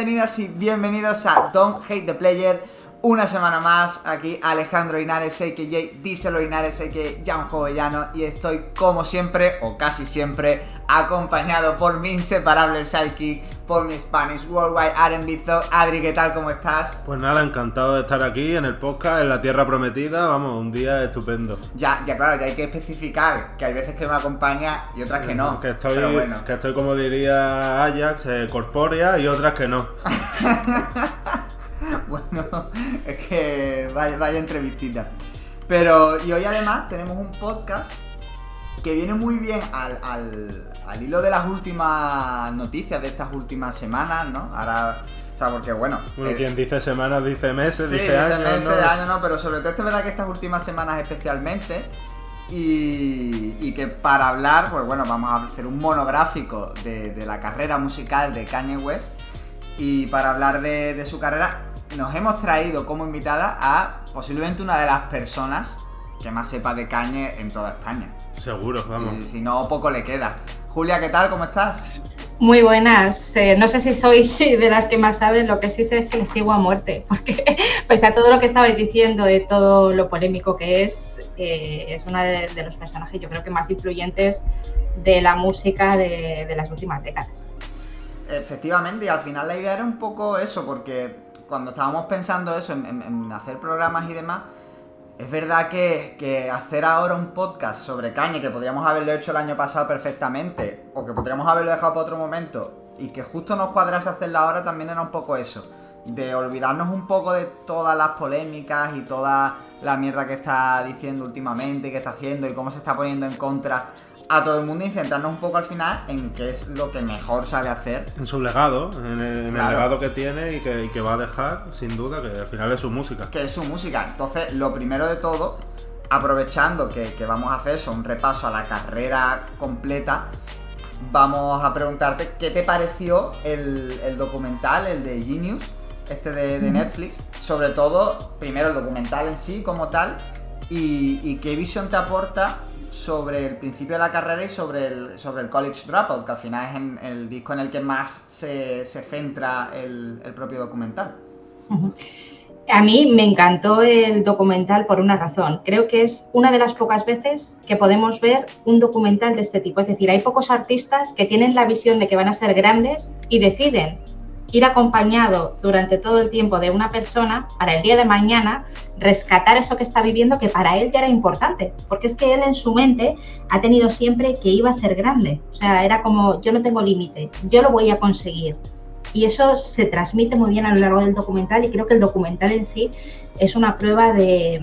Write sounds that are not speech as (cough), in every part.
bienvenidas y bienvenidos a Don't Hate the Player. Una semana más, aquí Alejandro Inares, a.k.a. Díselo Inares, a.k.a. Jan Jovellano y estoy como siempre, o casi siempre, acompañado por mi inseparable Psyche, por mi Spanish Worldwide R&B Adri, ¿qué tal? ¿Cómo estás? Pues nada, encantado de estar aquí en el podcast, en la Tierra Prometida, vamos, un día estupendo. Ya, ya claro, ya hay que especificar que hay veces que me acompaña y otras que no. Que estoy, que estoy como diría Ajax, eh, corpórea y otras que no. (laughs) (laughs) bueno, es que vaya, vaya entrevistita. Pero, y hoy además tenemos un podcast que viene muy bien al, al, hilo de las últimas noticias de estas últimas semanas, ¿no? Ahora, o sea, porque bueno. Bueno, quien dice semanas dice meses, sí, dice, años. meses, ¿no? años, no, pero sobre todo es verdad que estas últimas semanas especialmente. Y, y, que para hablar, pues bueno, vamos a hacer un monográfico de, de la carrera musical de Kanye West. Y para hablar de, de su carrera, nos hemos traído como invitada a posiblemente una de las personas que más sepa de cañe en toda España. Seguro, vamos. Y si no, poco le queda. Julia, ¿qué tal? ¿Cómo estás? Muy buenas. Eh, no sé si soy (laughs) de las que más saben, lo que sí sé es que le sigo a muerte, (laughs) porque pese a todo lo que estabais diciendo, de todo lo polémico que es, eh, es uno de, de, los personajes yo creo que más influyentes de la música de, de las últimas décadas. Efectivamente, y al final la idea era un poco eso, porque cuando estábamos pensando eso, en, hacer programas y demás, es verdad que, que, hacer ahora un podcast sobre caña, que podríamos haberlo hecho el año pasado perfectamente, o que podríamos haberlo dejado para otro momento, y que justo nos cuadrase hacerlo ahora, también era un poco eso. De olvidarnos un poco de todas las polémicas y toda la mierda que está diciendo últimamente, y que está haciendo y cómo se está poniendo en contra a todo el mundo y centrarnos un poco al final en qué es lo que mejor sabe hacer. En su legado, en el, en claro. el legado que tiene y que, y que, va a dejar, sin duda, que al final es su música. Que es su música. Entonces, lo primero de todo, aprovechando que, que vamos a hacer eso, un repaso a la carrera completa, vamos a preguntarte qué te pareció el, el documental, el de Genius, este de, de, Netflix, sobre todo, primero el documental en sí como tal, y, y qué visión te aporta sobre el principio de la carrera y sobre el, sobre el College Dropout, que al final es el disco en el que más se, se centra el, el, propio documental. A mí me encantó el documental por una razón. Creo que es una de las pocas veces que podemos ver un documental de este tipo. Es decir, hay pocos artistas que tienen la visión de que van a ser grandes y deciden ir acompañado durante todo el tiempo de una persona para el día de mañana rescatar eso que está viviendo que para él ya era importante, porque es que él en su mente ha tenido siempre que iba a ser grande, o sea, era como yo no tengo límite, yo lo voy a conseguir. Y eso se transmite muy bien a lo largo del documental y creo que el documental en sí es una prueba de,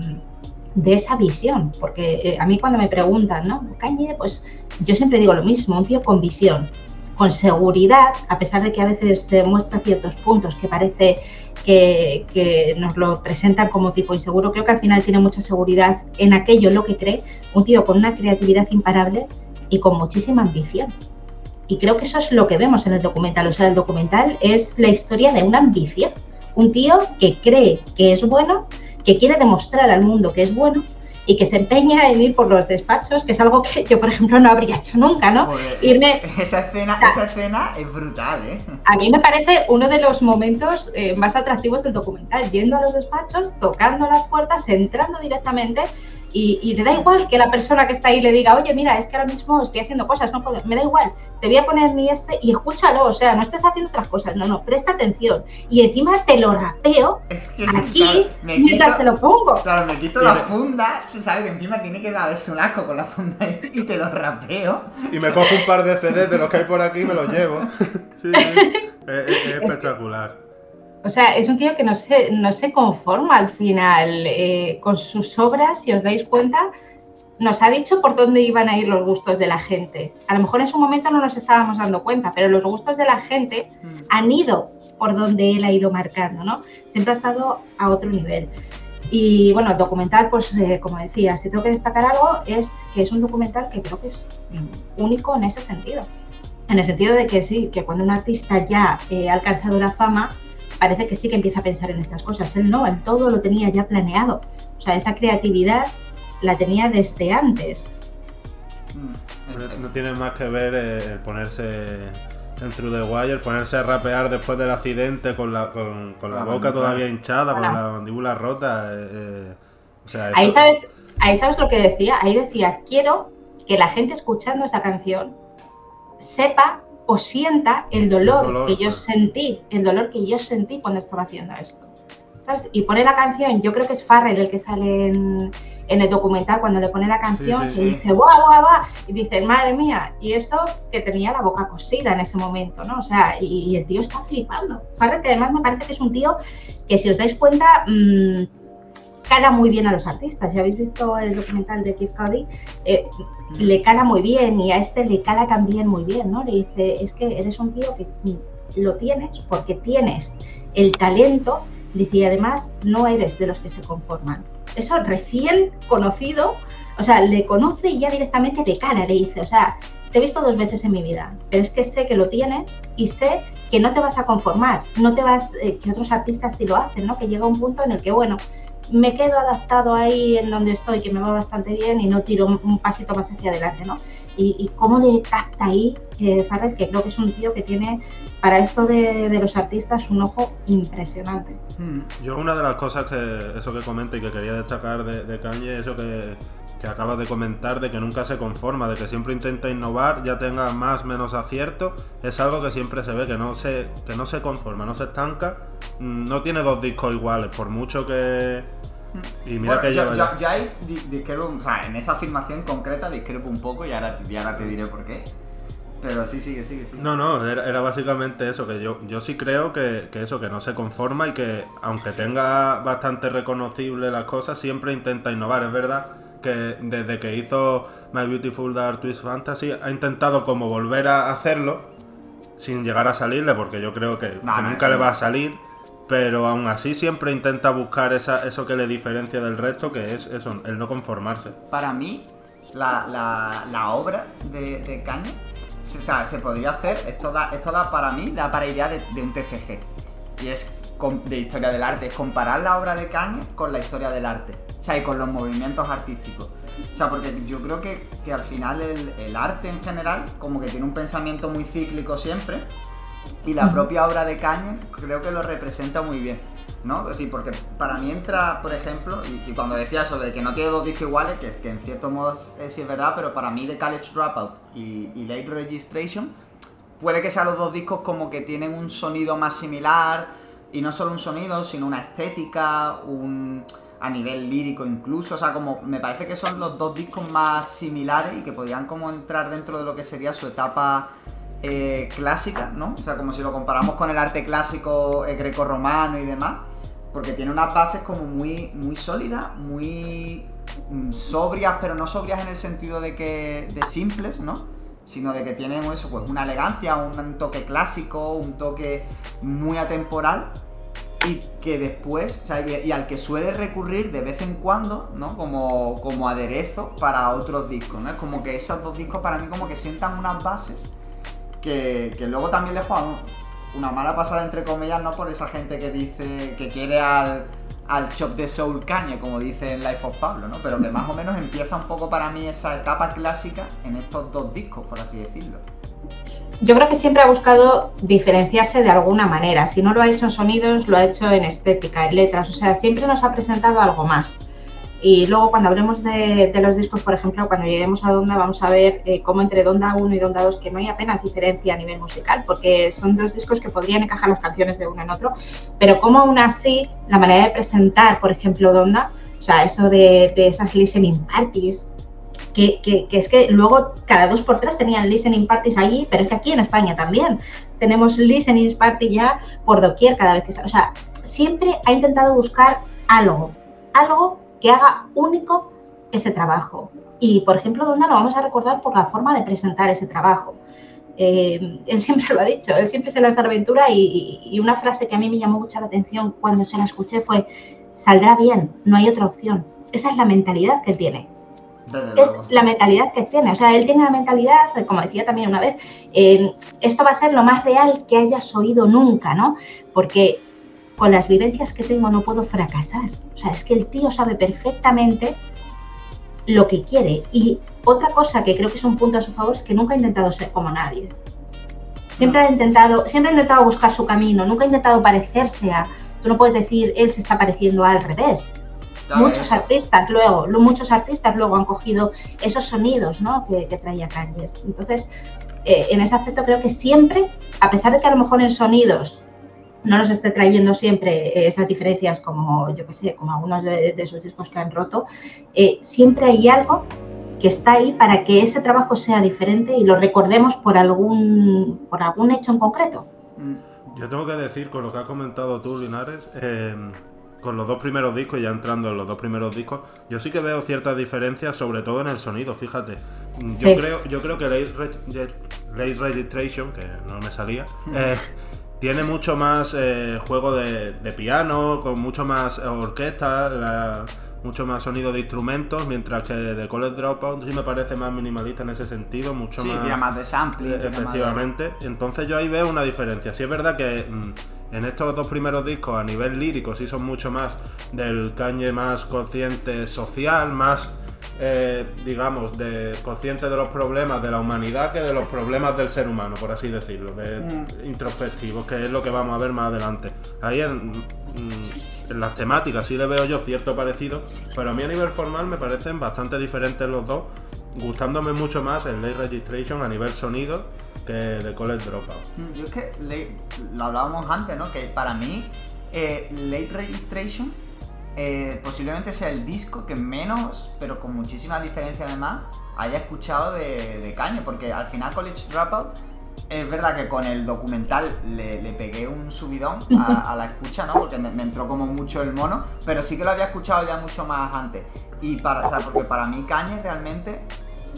de esa visión, porque eh, a mí cuando me preguntan, ¿no? Cañe, pues yo siempre digo lo mismo, un tío con visión, con seguridad, a pesar de que a veces muestra ciertos puntos que parece que, que, nos lo presentan como tipo inseguro, creo que al final tiene mucha seguridad en aquello, en lo que cree, un tío con una creatividad imparable y con muchísima ambición. Y creo que eso es lo que vemos en el documental. O sea, el documental es la historia de una ambición. Un tío que cree que es bueno, que quiere demostrar al mundo que es bueno y que se empeña en ir por los despachos, que es algo que yo, por ejemplo, no habría hecho nunca, ¿no? Joder, Irme... Esa escena, o sea, esa escena es brutal, ¿eh? A mí me parece uno de los momentos eh, más atractivos del documental, yendo a los despachos, tocando las puertas, entrando directamente y, y, le da igual que la persona que está ahí le diga, oye, mira, es que ahora mismo estoy haciendo cosas, no puedo, me da igual, te voy a poner mi este y escúchalo, o sea, no estés haciendo otras cosas, no, no, presta atención. Y encima te lo rapeo es que aquí claro, me mientras quito, te lo pongo. Claro, me quito la funda, tú sabes que encima tiene que darse un asco con la funda y te lo rapeo. Y me cojo un par de CDs de los que hay por aquí y me los llevo. sí, sí. Es, es, es espectacular. O sea, es un tío que no se, no se conforma al final eh, con sus obras, si os dais cuenta, nos ha dicho por dónde iban a ir los gustos de la gente. A lo mejor en su momento no nos estábamos dando cuenta, pero los gustos de la gente mm. han ido por donde él ha ido marcando, ¿no? Siempre ha estado a otro nivel. Y bueno, el documental, pues eh, como decía, si tengo que destacar algo, es que es un documental que creo que es único en ese sentido. En el sentido de que sí, que cuando un artista ya eh, ha alcanzado la fama, parece que sí que empieza a pensar en estas cosas. Él no, él todo lo tenía ya planeado. O sea, esa creatividad la tenía desde antes. No, no tiene más que ver el ponerse en True the Wire, ponerse a rapear después del accidente con la, con, la, boca todavía hinchada, con la mandíbula rota. Eh, eh, o sea, ahí, sabes, ahí sabes lo que decía. Ahí decía, quiero que la gente escuchando esa canción sepa o sienta el dolor, que yo sentí, el dolor que yo sentí cuando estaba haciendo esto. Y pone la canción, yo creo que es Farrell el que sale en, el documental cuando le pone la canción y dice, guau, guau, guau, y dice, madre mía, y eso que tenía la boca cosida en ese momento, ¿no? O sea, y, el tío está flipando. Farrell, que además me parece que es un tío que si os dais cuenta, mmm, cala muy bien a los artistas. Si habéis visto el documental de Keith Cody, eh, le cala muy bien y a este le cala también muy bien, ¿no? Le dice, es que eres un tío que lo tienes porque tienes el talento, dice, y además no eres de los que se conforman. Eso recién conocido, o sea, le conoce y ya directamente le cala, le dice, o sea, te he visto dos veces en mi vida, pero es que sé que lo tienes y sé que no te vas a conformar, no te vas, eh, que otros artistas sí lo hacen, ¿no? Que llega un punto en el que, bueno, me quedo adaptado ahí en donde estoy, que me va bastante bien y no tiro un pasito más hacia adelante, ¿no? Y, cómo le capta ahí eh, Farrell, que creo que es un tío que tiene para esto de, los artistas un ojo impresionante. Hmm. Yo una de las cosas que eso que comenta y que quería destacar de, de Kanye, eso que, que acabas de comentar, de que nunca se conforma, de que siempre intenta innovar, ya tenga más o menos acierto, es algo que siempre se ve, que no se, que no se conforma, no se estanca, mm, no tiene dos discos iguales, por mucho que y mira que yo, yo, yo ahí discrepo, o sea, en esa afirmación concreta discrepo un poco y ahora, te diré por qué. Pero sí, sigue, sigue, sigue. No, no, era, básicamente eso, que yo, yo sí creo que, que, eso, que no se conforma y que aunque tenga bastante reconocible las cosas, siempre intenta innovar. Es verdad que desde que hizo My Beautiful Dark Twist Fantasy ha intentado como volver a hacerlo sin llegar a salirle, porque yo creo que, nunca le va a salir pero aún así siempre intenta buscar esa, eso que le diferencia del resto, que es eso, el no conformarse. Para mí, la, la, obra de, de Kanye, o sea, se podría hacer, esto da, esto da para mí, da para idea de, un TFG. Y es de historia del arte, es comparar la obra de Kanye con la historia del arte. O sea, y con los movimientos artísticos. O sea, porque yo creo que, que al final el, el, arte en general, como que tiene un pensamiento muy cíclico siempre, y la propia obra de Kanye creo que lo representa muy bien. ¿no? Sí, porque para mí entra, por ejemplo, y, cuando decía eso de que no tiene dos discos iguales, que es que en cierto modo es, sí es verdad, pero para mí The College Dropout y, y, Late Registration puede que sean los dos discos como que tienen un sonido más similar, y no solo un sonido, sino una estética, un a nivel lírico incluso, o sea, como me parece que son los dos discos más similares y que podrían como entrar dentro de lo que sería su etapa eh, clásica, ¿no? O sea, como si lo comparamos con el arte clásico eh, greco-romano y demás, porque tiene unas bases como muy, muy sólidas, muy mm, sobrias, pero no sobrias en el sentido de que de simples, ¿no? Sino de que tienen eso, pues una elegancia, un toque clásico, un toque muy atemporal y que después, o sea, y, al que suele recurrir de vez en cuando, ¿no? Como, como aderezo para otros discos, ¿no? Es como que esos dos discos para mí como que sientan unas bases que, luego también le juegan una mala pasada entre comillas, ¿no? Por esa gente que dice que quiere al, al chop de Soul Caña, como dice en Life of Pablo, ¿no? Pero que más o menos empieza un poco para mí esa etapa clásica en estos dos discos, por así decirlo. Yo creo que siempre ha buscado diferenciarse de alguna manera. Si no lo ha hecho en sonidos, lo ha hecho en estética, en letras. O sea, siempre nos ha presentado algo más. Y luego cuando hablemos de, los discos, por ejemplo, cuando lleguemos a Donda, vamos a ver eh, cómo entre Donda 1 y Donda 2, que no hay apenas diferencia a nivel musical, porque son dos discos que podrían encajar las canciones de uno en otro, pero como aún así la manera de presentar, por ejemplo, Donda, o sea, eso de, esas listening parties, que, es que luego cada dos por tres tenían listening parties allí, pero es que aquí en España también tenemos listening party ya por doquier cada vez que... O sea, siempre ha intentado buscar algo, algo que haga único ese trabajo. Y, por ejemplo, Donda lo vamos a recordar por la forma de presentar ese trabajo. Eh, él siempre lo ha dicho, él siempre se lanza a la aventura y, una frase que a mí me llamó mucho la atención cuando se la escuché fue, saldrá bien, no hay otra opción. Esa es la mentalidad que él tiene. Es la mentalidad que tiene. O sea, él tiene la mentalidad, como decía también una vez, eh, esto va a ser lo más real que hayas oído nunca, ¿no? Porque con las vivencias que tengo no puedo fracasar. O sea, es que el tío sabe perfectamente lo que quiere. Y otra cosa que creo que es un punto a su favor es que nunca ha intentado ser como nadie. Siempre ha intentado, siempre ha intentado buscar su camino, nunca ha intentado parecerse a. Tú no puedes decir él se está pareciendo al revés. Muchos artistas luego, muchos artistas luego han cogido esos sonidos ¿no? que, traía Kanye. Entonces, eh, en ese aspecto creo que siempre, a pesar de que a lo mejor en sonidos no nos esté trayendo siempre eh, esas diferencias como, yo que sé, como algunos de, de sus discos que han roto, eh, siempre hay algo que está ahí para que ese trabajo sea diferente y lo recordemos por algún, por algún hecho en concreto. Yo tengo que decir, con lo que has comentado tú, Linares, em, con los dos primeros discos, ya entrando en los dos primeros discos, yo sí que veo ciertas diferencias, sobre todo en el sonido, fíjate. Yo, creo, yo creo que Late, Registration, que no me salía, eh, tiene mucho más eh, juego de, de, piano, con mucho más orquesta, la, mucho más sonido de instrumentos, mientras que de College Dropout sí me parece más minimalista en ese sentido, mucho sí, más... tiene más de sampling. efectivamente, entonces yo ahí veo una diferencia. Sí es verdad que mm, en estos dos primeros discos a nivel lírico sí son mucho más del cañe más consciente social, más... Eh, digamos, de consciente de los problemas de la humanidad que de los problemas del ser humano, por así decirlo, de mm. introspectivos, que es lo que vamos a ver más adelante. Ahí en, en las temáticas sí le veo yo cierto parecido, pero a mí a nivel formal me parecen bastante diferentes los dos, gustándome mucho más el Late Registration a nivel sonido de College Dropout. Mm, yo es que lo hablábamos antes, ¿no? Que para mí eh, Late Registration eh, posiblemente sea el disco que menos, pero con muchísima diferencia además, haya escuchado de, de Caño, porque al final College Dropout es verdad que con el documental le, pegué un subidón a, la escucha, ¿no? Porque me, entró como mucho el mono, pero sí que lo había escuchado ya mucho más antes. Y para, o sea, porque para mí Kanye realmente,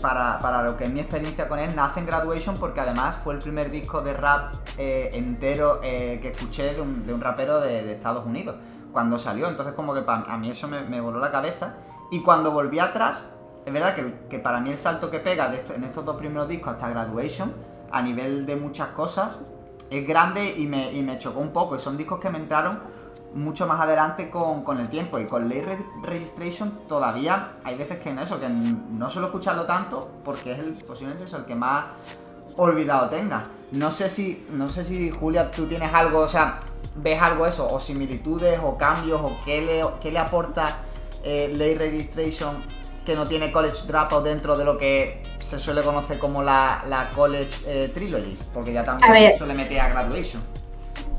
para, lo que es mi experiencia con él, nace en Graduation porque además fue el primer disco de rap eh, entero eh, que escuché de un, rapero de, Estados Unidos cuando salió. Entonces como que a mí eso me, voló la cabeza. Y cuando volví atrás, es verdad que, para mí el salto que pega en estos dos primeros discos hasta Graduation a nivel de muchas cosas es grande y me, chocó un poco. Y son discos que me entraron mucho más adelante con, el tiempo. Y con Late Registration todavía hay veces que en eso, que no suelo escucharlo tanto porque es el, posiblemente es el que más olvidado tenga. No sé si, no sé si Julia, tú tienes algo, o sea, ves algo eso, o similitudes, o cambios, o qué le, qué le aporta eh, Late Registration que no tiene College Dropout dentro de lo que se suele conocer como la, College eh, Trilogy, porque ya también suele meter a Graduation.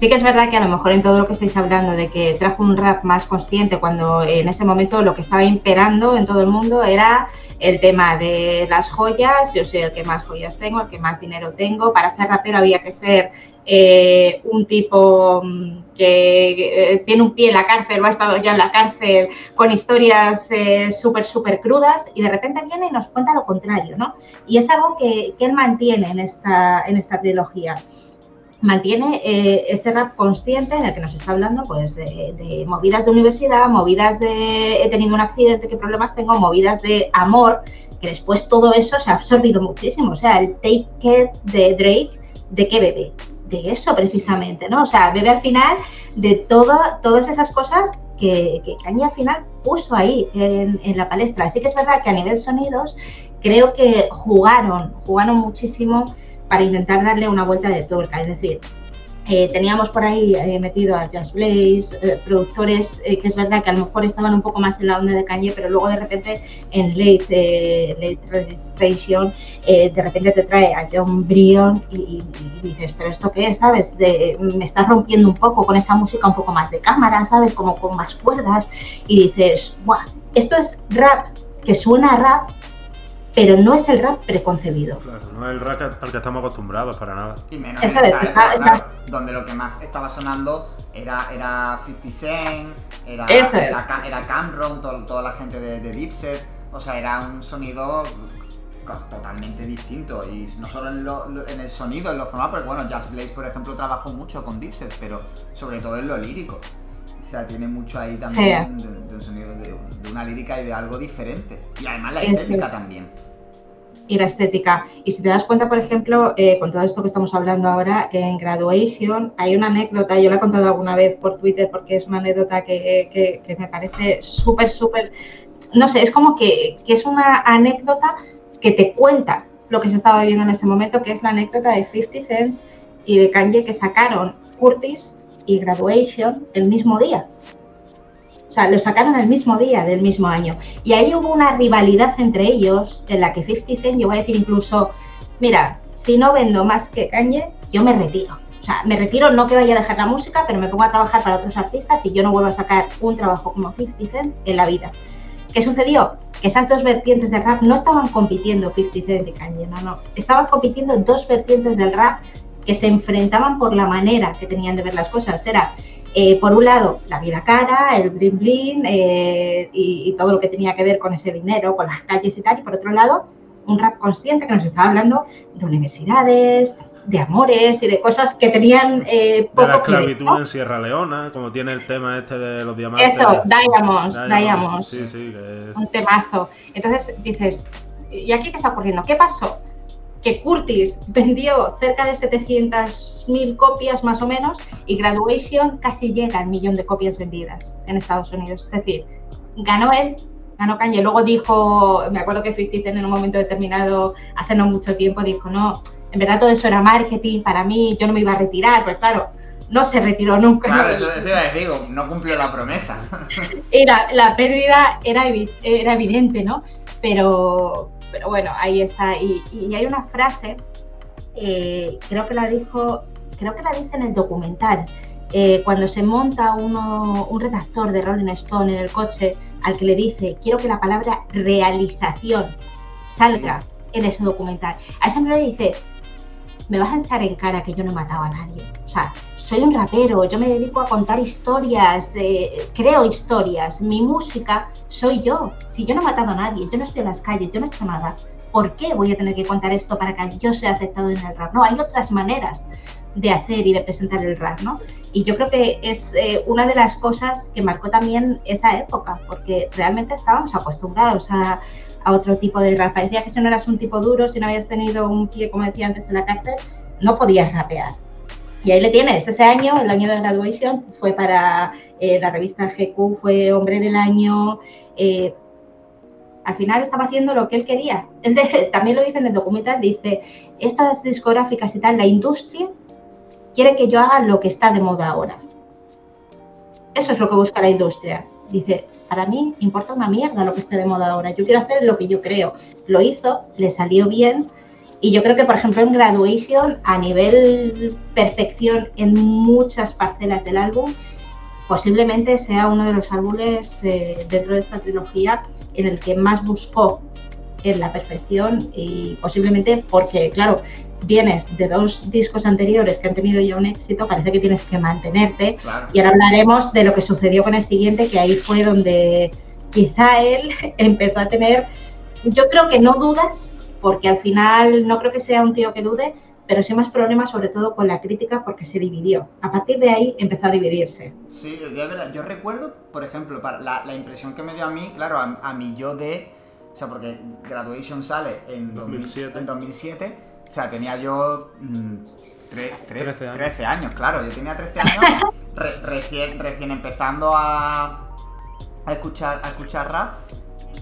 Sí que es verdad que a lo mejor en todo lo que estáis hablando de que trajo un rap más consciente cuando en ese momento lo que estaba imperando en todo el mundo era el tema de las joyas, yo soy el que más joyas tengo, el que más dinero tengo, para ser rapero había que ser eh, un tipo mm, que eh, tiene un pie en la cárcel o ha estado ya en la cárcel con historias eh, súper, súper crudas y de repente viene y nos cuenta lo contrario, ¿no? Y es algo que, que él mantiene en esta, en esta trilogía mantiene eh, ese rap consciente en el que nos está hablando pues de, movidas de universidad, movidas de he tenido un accidente, qué problemas tengo, movidas de amor, que después todo eso se ha absorbido muchísimo. O sea, el Take Care de Drake, ¿de qué bebe? De eso precisamente, ¿no? O sea, bebe al final de todo, todas esas cosas que, que Kanye al final puso ahí en, en la palestra. Así que es verdad que a nivel sonidos creo que jugaron, jugaron muchísimo para intentar darle una vuelta de tuerca. Es decir, eh, teníamos por ahí eh, metido a Just Blaze, eh, productores que es verdad que a lo mejor estaban un poco más en la onda de Kanye, pero luego de repente en Late, late Registration, de repente te trae a John Brion y, dices, pero esto qué es, ¿sabes? Me estás rompiendo un poco con esa música un poco más de cámara, ¿sabes? Como con más cuerdas y dices, ¡buah! Esto es rap, que suena a rap, pero no es el rap preconcebido. Claro, no es el rap al que estamos acostumbrados para nada. Y menos Eso es, está, donde lo que más estaba sonando era, era 50 Cent, era, era, Cameron, toda la gente de, de Dipset, o sea, era un sonido totalmente distinto y no solo en, el sonido, en lo formal, porque bueno, Just Blaze por ejemplo trabajó mucho con Dipset, pero sobre todo en lo lírico. Sea, tiene mucho ahí también de, un sonido, de, una lírica y de algo diferente. Y además la estética también. Y la estética. Y si te das cuenta, por ejemplo, eh, con todo esto que estamos hablando ahora, en Graduation hay una anécdota, yo la he contado alguna vez por Twitter porque es una anécdota que, me parece súper, súper, no sé, es como que, que es una anécdota que te cuenta lo que se estaba viviendo en ese momento, que es la anécdota de 50 Cent y de Kanye que sacaron Curtis y Graduation el mismo día. O sea, lo sacaron el mismo día del mismo año. Y ahí hubo una rivalidad entre ellos en la que 50 Cent llegó a decir incluso, mira, si no vendo más que Kanye, yo me retiro. O sea, me retiro, no que vaya a dejar la música, pero me pongo a trabajar para otros artistas y yo no vuelvo a sacar un trabajo como 50 Cent en la vida. ¿Qué sucedió? Que esas dos vertientes del rap no estaban compitiendo 50 Cent y Kanye, no, no. Estaban compitiendo dos vertientes del rap que se enfrentaban por la manera que tenían de ver las cosas. Era, eh, por un lado, la vida cara, el bling bling eh, y, y, todo lo que tenía que ver con ese dinero, con las calles y tal, y por otro lado, un rap consciente que nos estaba hablando de universidades, de amores y de cosas que tenían eh, poco de la esclavitud ¿no? en Sierra Leona, como tiene el tema este de los diamantes. Eso, Diamonds, Diamonds. Sí, sí, es... Un temazo. Entonces dices, ¿y aquí qué está ocurriendo? ¿Qué pasó? Que Curtis vendió cerca de 700.000 copias más o menos y Graduation casi llega al millón de copias vendidas en Estados Unidos. Es decir, ganó él, ganó Kanye. Luego dijo, me acuerdo que 50 Cent en un momento determinado, hace no mucho tiempo, dijo, no, en verdad todo eso era marketing para mí, yo no me iba a retirar, pues claro, no se retiró nunca. Claro, eso, eso iba a decir, no cumplió la promesa. Era, la pérdida era, era evidente, ¿no? Pero, pero bueno, ahí está. Y, y hay una frase, eh, creo que la dijo, creo que la dice en el documental, eh, cuando se monta uno, un redactor de Rolling Stone en el coche al que le dice, quiero que la palabra realización salga en ese documental. A ese hombre le dice, me vas a echar en cara que yo no he matado a nadie. O sea, soy un rapero, yo me dedico a contar historias, eh, creo historias, mi música soy yo. Si yo no he matado a nadie, yo no estoy en las calles, yo no he hecho nada, ¿por qué voy a tener que contar esto para que yo sea aceptado en el rap? No, hay otras maneras de hacer y de presentar el rap, ¿no? Y yo creo que es eh, una de las cosas que marcó también esa época, porque realmente estábamos acostumbrados a, a otro tipo de rap. Parecía que si no eras un tipo duro, si no habías tenido un pie, como decía antes, en la cárcel, no podías rapear. Y ahí le tienes. Ese año, el año de graduación, fue para eh, la revista GQ, fue hombre del año. Eh, al final estaba haciendo lo que él quería. (laughs) Él de, también lo dice en el documental, dice, estas discográficas y tal, la industria quiere que yo haga lo que está de moda ahora. Eso es lo que busca la industria. Dice, para mí importa una mierda lo que esté de moda ahora. Yo quiero hacer lo que yo creo. Lo hizo, le salió bien. Y yo creo que, por ejemplo, en Graduation, a nivel perfección en muchas parcelas del álbum, posiblemente sea uno de los álbumes eh, dentro de esta trilogía en el que más buscó en la perfección y posiblemente porque, claro, vienes de dos discos anteriores que han tenido ya un éxito, parece que tienes que mantenerte. Claro. Y ahora hablaremos de lo que sucedió con el siguiente, que ahí fue donde quizá él (laughs) empezó a tener, yo creo que no dudas, porque al final no creo que sea un tío que dude, pero sí más problemas sobre todo con la crítica porque se dividió. A partir de ahí empezó a dividirse. Sí, yo, yo recuerdo, por ejemplo, para la, la, impresión que me dio a mí, claro, a, a mí yo de... O sea, porque Graduation sale en 2007, en 2007 o sea, tenía yo mm, tre, tre, 13, años. 13, años. claro. Yo tenía 13 años, (laughs) re, recién, recién empezando a, a, escuchar, a escuchar rap.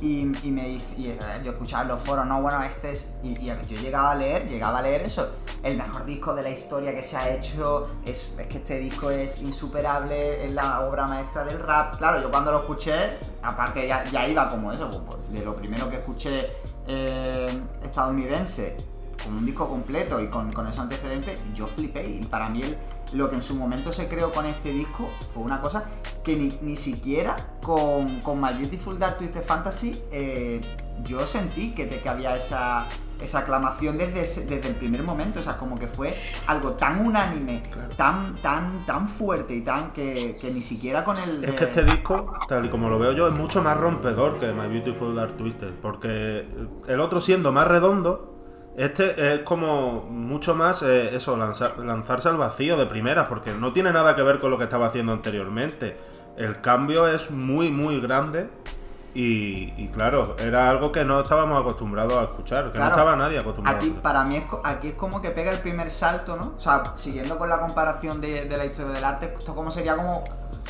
Y, me y yo escuchaba en los foros, no, bueno, este es. Y, yo llegaba a leer, llegaba a leer eso. El mejor disco de la historia que se ha hecho. Es, que este disco es insuperable, es la obra maestra del rap. Claro, yo cuando lo escuché, aparte ya, iba como eso, pues, de lo primero que escuché eh, estadounidense con un disco completo y con, con esos antecedentes, yo flipé. Y para mí el, lo que en su momento se creó con este disco fue una cosa que ni, ni siquiera con, con, My Beautiful Dark Twisted Fantasy eh, yo sentí que, que había esa, esa aclamación desde, desde el primer momento. O sea, como que fue algo tan unánime, claro. tan, tan, tan fuerte y tan que, que ni siquiera con el. De... Es que este disco, tal y como lo veo yo, es mucho más rompedor que My Beautiful Dark Twisted. Porque el otro siendo más redondo este es como mucho más eh, eso, lanzar, lanzarse al vacío de primeras, porque no tiene nada que ver con lo que estaba haciendo anteriormente. El cambio es muy, muy grande y, y claro, era algo que no estábamos acostumbrados a escuchar, que claro, no estaba nadie acostumbrado. Aquí, para mí, es, aquí es como que pega el primer salto, ¿no? O sea, siguiendo con la comparación de, de la historia del arte, esto como sería como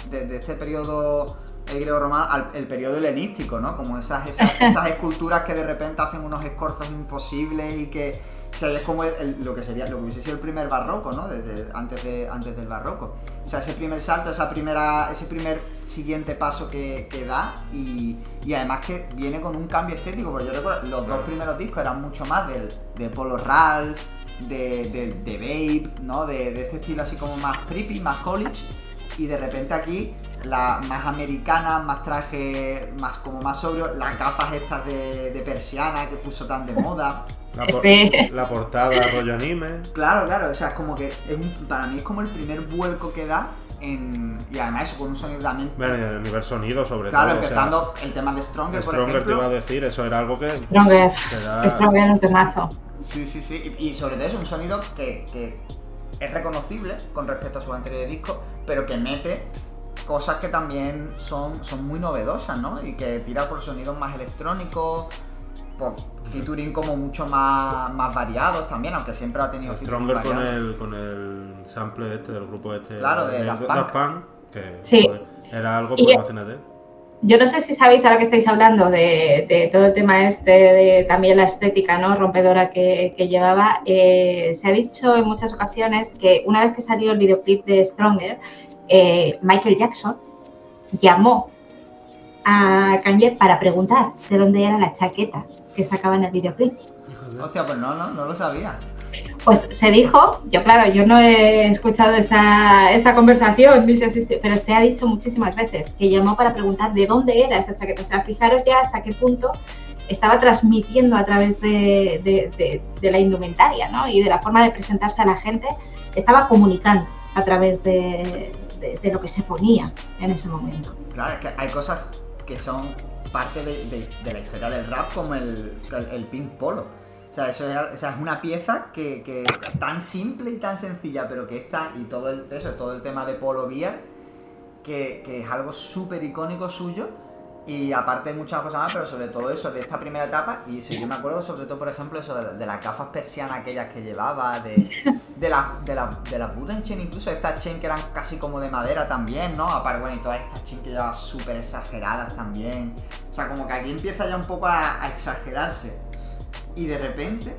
desde de este periodo el griego romano al el periodo helenístico, ¿no? Como esas, esas, (laughs) esas esculturas que de repente hacen unos escorzos imposibles y que o sea, es como lo que sería, lo que hubiese sido el primer barroco, ¿no? Desde, antes, de, antes del barroco. O sea, ese primer salto, esa primera, ese primer siguiente paso que, que da y, y, además que viene con un cambio estético, porque yo recuerdo, los dos primeros discos eran mucho más del, de Polo Ralph, de, de, de Babe, ¿no? De, de, este estilo así como más creepy, más college, y de repente aquí la más americana, más traje, más como más sobrio, las gafas estas de, de persiana que puso tan de moda. La, por, la, portada rollo anime. Claro, claro, o sea, es como que es un, para mí es como el primer vuelco que da en, y además eso con un sonido también. Bueno, y el nivel sonido sobre claro, todo. Claro, empezando o sea, el tema de Stronger, Stronger por ejemplo. te iba a decir, eso era algo que. Stronger. Que da... Stronger un temazo. Sí, sí, sí. Y, y sobre todo es un sonido que, que, es reconocible con respecto a su anterior disco, pero que mete cosas que también son, son muy novedosas, ¿no? Y que tira por sonidos más electrónicos, por featuring como mucho más, más variados también, aunque siempre ha tenido Stronger con el, con el sample este del grupo este claro, de, de Daft Punk. Punk que sí. pues, era algo por imagínate. Yo no sé si sabéis ahora que estáis hablando de, de todo el tema este, de también la estética ¿no? rompedora que, que llevaba, eh, se ha dicho en muchas ocasiones que una vez que salió el videoclip de Stronger, eh, Michael Jackson llamó a Kanye para preguntar de dónde era la chaqueta que sacaba en el videoclip. Hostia, pues no, no, no lo sabía. Pues se dijo, yo claro, yo no he escuchado esa, esa conversación, ni se asistió, pero se ha dicho muchísimas veces que llamó para preguntar de dónde era esa chaqueta. O sea, fijaros ya hasta qué punto estaba transmitiendo a través de, de, de, de la indumentaria ¿no? y de la forma de presentarse a la gente, estaba comunicando a través de, de, lo que se ponía en ese momento. Claro, es que hay cosas que son parte de, la historia del rap como el, el, el pink polo. O sea, eso es, o sea, es una pieza que, que, tan simple y tan sencilla, pero que está, y todo el, eso, todo el tema de Polo Beer, que, que es algo súper icónico suyo, y aparte de muchas cosas más, pero sobre todo eso de esta primera etapa, y eso, yo me acuerdo sobre todo, por ejemplo, eso de, las gafas persianas aquellas que llevaba, de, de la, de la, de la Chain, incluso estas chain que eran casi como de madera también, ¿no? Aparte, bueno, y todas estas chain que llevaba súper exageradas también. O sea, como que aquí empieza ya un poco a, a exagerarse. Y de repente,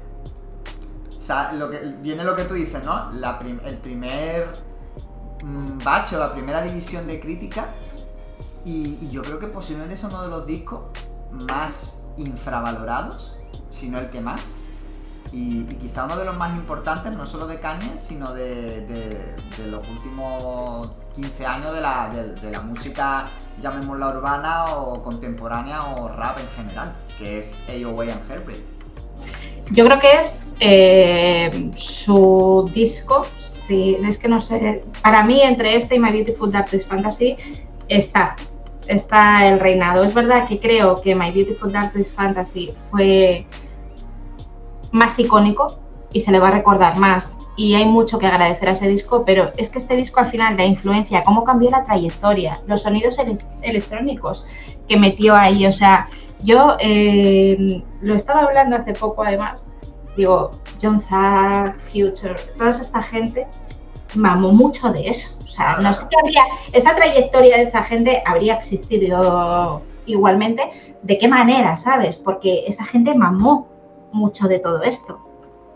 o sea, lo que, viene lo que tú dices, ¿no? La prim, el primer mmm, bache o la primera división de crítica y, yo creo que posiblemente es uno de los discos más infravalorados, si no el que más. Y, y, quizá uno de los más importantes, no solo de Kanye, sino de, los últimos 15 años de la, de, la música, llamémosla urbana o contemporánea o rap en general, que es AOA and Heartbreak. Yo creo que es eh, su disco, sí, es que no sé, para mí entre este y My Beautiful Dark Fantasy está, está el reinado. Es verdad que creo que My Beautiful Dark Twisted Fantasy fue más icónico y se le va a recordar más. Y hay mucho que agradecer a ese disco, pero es que este disco al final la influencia, cómo cambió la trayectoria, los sonidos ele electrónicos que metió ahí, o sea, yo eh, lo estaba hablando hace poco además, digo, John Zag, Future, toda esta gente mamó mucho de eso, o sea, no sé qué habría, esa trayectoria de esa gente habría existido igualmente, de qué manera, ¿sabes? Porque esa gente mamó mucho de todo esto.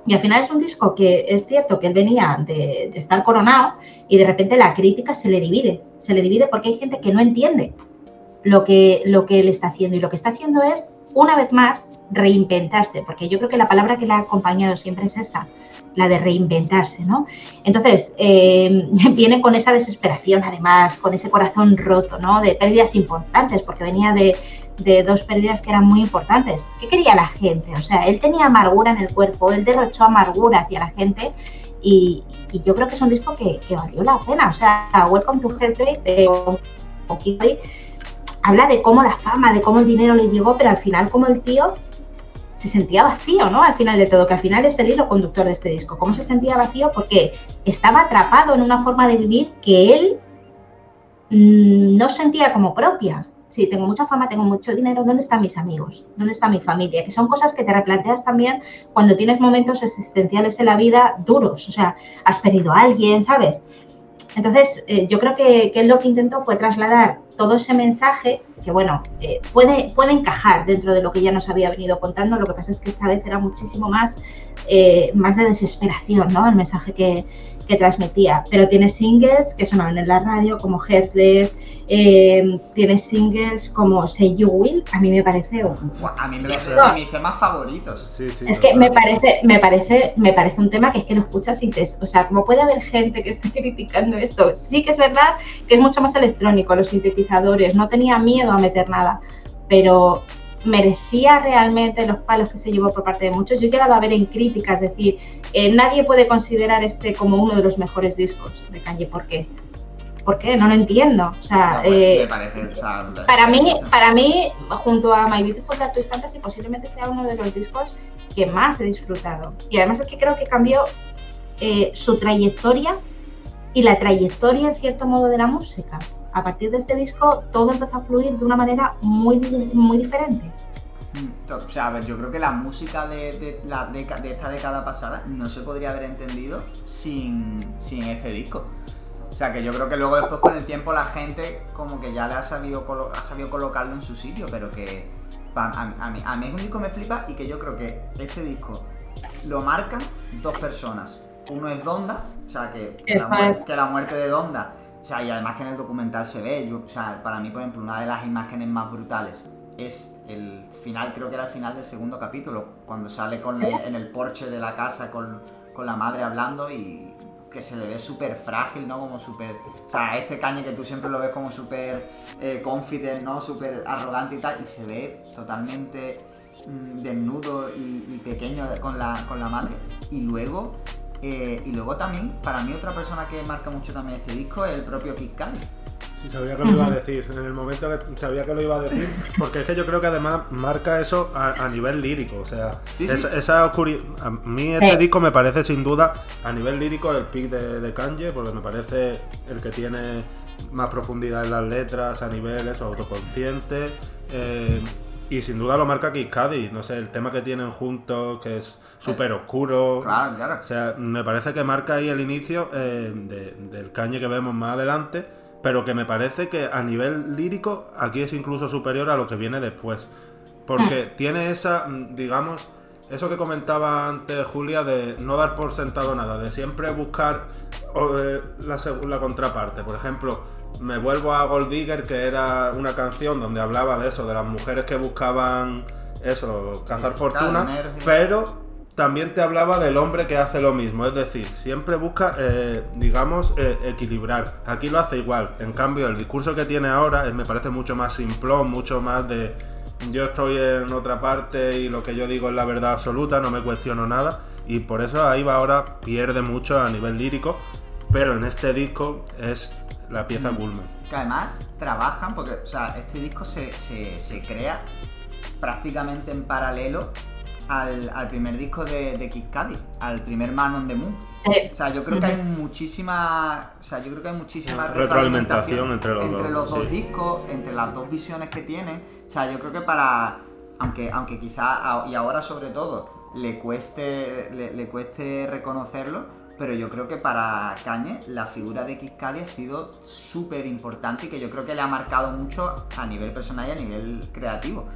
Y al final es un disco que es cierto que él venía de, de, estar coronado y de repente la crítica se le divide. Se le divide porque hay gente que no entiende lo que, lo que él está haciendo. Y lo que está haciendo es, una vez más, reinventarse. Porque yo creo que la palabra que le ha acompañado siempre es esa, la de reinventarse, ¿no? Entonces, eh, (laughs) viene con esa desesperación, además, con ese corazón roto, ¿no? De pérdidas importantes, porque venía de, dos pérdidas que eran muy importantes. ¿Qué quería la gente? O sea, él tenía amargura en el cuerpo, él derrochó amargura hacia la gente y, yo creo que es un disco que, que, valió la pena. O sea, Welcome to Heartbreak de Okidoi habla de cómo la fama, de cómo el dinero le llegó, pero al final como el tío se sentía vacío, ¿no? Al final de todo, que al final es el hilo conductor de este disco. ¿Cómo se sentía vacío? Porque estaba atrapado en una forma de vivir que él mmm, no sentía como propia sí, tengo mucha fama, tengo mucho dinero, ¿dónde están mis amigos? ¿Dónde está mi familia? Que son cosas que te replanteas también cuando tienes momentos existenciales en la vida duros, o sea, has perdido a alguien, ¿sabes? Entonces, eh, yo creo que, que, él lo que intentó fue trasladar todo ese mensaje, que bueno, eh, puede, puede encajar dentro de lo que ya nos había venido contando, lo que pasa es que esta vez era muchísimo más, eh, más de desesperación, ¿no? El mensaje que, que transmitía. Pero tiene singles que sonaban en la radio, como Heartless, eh, tiene singles como Say You Will, a mí me parece... a mí me parece de mis temas favoritos. es que me parece, me, parece, me parece un tema que es que lo escuchas y te... O sea, como puede haber gente que esté (laughs) criticando esto, sí que es verdad que es mucho más electrónico, los sintetizadores, no tenía miedo a meter nada, pero merecía realmente los palos que se llevó por parte de muchos. Yo he llegado a ver en críticas, es decir, eh, nadie puede considerar este como uno de los mejores discos de Kanye. ¿Por qué? ¿Por qué? No lo entiendo. O sea, eh, para mí, para mí, junto a My Beautiful Dark Twisted Fantasy, posiblemente sea uno de los discos que más he disfrutado. Y además es que creo que cambió eh, su trayectoria y la trayectoria, en cierto modo, de la música a partir de este disco todo empezó a fluir de una manera muy, muy diferente. Mm, o sea, a ver, yo creo que la música de, la de esta década pasada no se podría haber entendido sin, este disco. O sea, que yo creo que luego después con el tiempo la gente como que ya le ha sabido, ha sabido colocarlo en su sitio, pero que a, mí, a mí es un disco que me flipa y que yo creo que este disco lo marcan dos personas. Uno es Donda, o sea, que, que la muerte de Donda. O sea, y además que en el documental se ve, yo, o sea, para mí, por ejemplo, una de las imágenes más brutales es el final, creo que era el final del segundo capítulo, cuando sale con en el porche de la casa con, la madre hablando y que se le ve súper frágil, ¿no? Como súper... O sea, este cañe que tú siempre lo ves como súper eh, confident, ¿no? Súper arrogante y tal, y se ve totalmente mm, desnudo y, y, pequeño con la, con la madre. Y luego eh, y luego también, para mí otra persona que marca mucho también este disco es el propio Kid Cudi. Sí, sabía que lo iba a decir. En el momento que sabía que lo iba a decir, porque es que yo creo que además marca eso a, nivel lírico. O sea, esa, oscuridad. A mí este disco me parece sin duda, a nivel lírico, el pick de, de Kanye, porque me parece el que tiene más profundidad en las letras, a nivel eso, autoconsciente. Eh, y sin duda lo marca Kid Cudi. No sé, el tema que tienen juntos, que es súper oscuro. Claro, claro. O sea, me parece que marca ahí el inicio eh, del cañe que vemos más adelante, pero que me parece que a nivel lírico aquí es incluso superior a lo que viene después. Porque hmm. tiene esa, mm, digamos, eso que comentaba antes Julia de no dar por sentado nada, de siempre buscar eh, la, la contraparte. Por ejemplo, me vuelvo a Gold Digger, que era una canción donde hablaba de eso, de las mujeres que buscaban eso, cazar fortuna, pero también te hablaba del hombre que hace lo mismo, es decir, siempre busca, eh, digamos, eh, equilibrar. Aquí lo hace igual. En cambio, el discurso que tiene ahora me parece mucho más simplón, mucho más de yo estoy en otra parte y lo que yo digo es la verdad absoluta, no me cuestiono nada. Y por eso ahí va ahora pierde mucho a nivel lírico, pero en este disco es la pieza mm. culmen. Que además trabajan, porque o sea, este disco se, se, se crea prácticamente en paralelo al, primer disco de, de Kid Cudi, al primer Man on the Moon. O sea, yo creo que hay muchísima, o sea, yo creo que hay muchísima retroalimentación entre los, entre los dos discos, entre las dos visiones que tienen. O sea, yo creo que para, aunque, aunque quizá y ahora sobre todo le cueste, le, cueste reconocerlo, pero yo creo que para Cañe la figura de Kid Cudi ha sido súper importante y que yo creo que le ha marcado mucho a nivel personal y a nivel creativo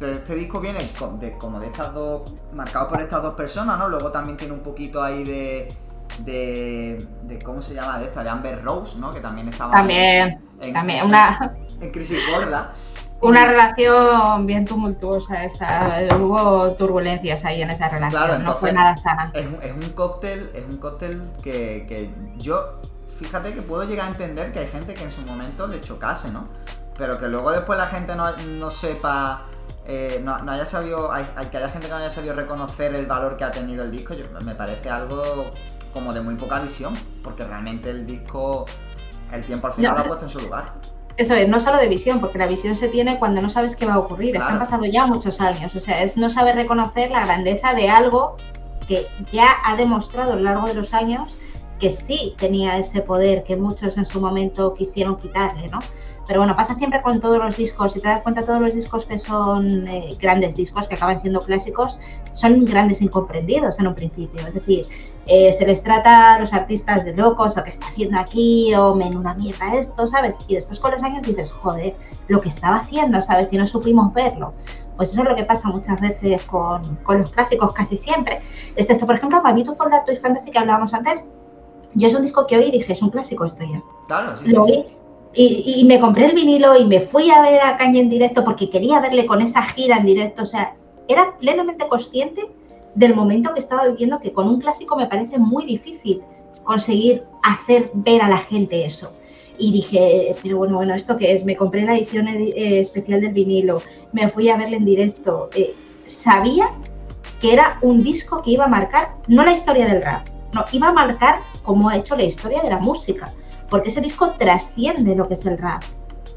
este disco viene como de estas dos, marcado por estas dos personas, ¿no? Luego también tiene un poquito ahí de, de, ¿cómo se llama? De esta, de Amber Rose, ¿no? Que también estaba también, en, también, una... En crisis gorda. Una relación bien tumultuosa, esa, hubo turbulencias ahí en esa relación, no fue nada sana. Es, un cóctel, es un cóctel que, que yo, fíjate que puedo llegar a entender que hay gente que en su momento le chocase, ¿no? Pero que luego después la gente no, no sepa eh, no, haya sabido, hay, que haya gente que no haya sabido reconocer el valor que ha tenido el disco, me parece algo como de muy poca visión, porque realmente el disco, el tiempo al final lo ha puesto en su lugar. Eso es, no solo de visión, porque la visión se tiene cuando no sabes qué va a ocurrir. Es que han pasado ya muchos años. O sea, es no saber reconocer la grandeza de algo que ya ha demostrado a lo largo de los años que sí tenía ese poder que muchos en su momento quisieron quitarle, ¿no? Pero bueno, pasa siempre con todos los discos. Si te das cuenta, todos los discos que son eh, grandes discos, que acaban siendo clásicos, son grandes incomprendidos en un principio. Es decir, eh, se les trata a los artistas de locos, o qué está haciendo aquí, o una mierda esto, ¿sabes? Y después con los años dices, joder, lo que estaba haciendo, ¿sabes? Y no supimos verlo. Pues eso es lo que pasa muchas veces con, con los clásicos, casi siempre. Excepto, por ejemplo, para Beautiful Dark Toy Fantasy que hablábamos antes, yo es un disco que oí y dije, es un clásico esto ya. Claro, sí. Lo oí y, me compré el vinilo y me fui a ver a Kanye en directo porque quería verle con esa gira en directo. O sea, era plenamente consciente del momento que estaba viviendo, que con un clásico me parece muy difícil conseguir hacer ver a la gente eso. Y dije, pero bueno, bueno, ¿esto qué es? Me compré la edición eh, especial del vinilo, me fui a verle en directo. Eh, sabía que era un disco que iba a marcar, no la historia del rap, no, iba a marcar como ha hecho la historia de la música porque ese disco trasciende lo que es el rap.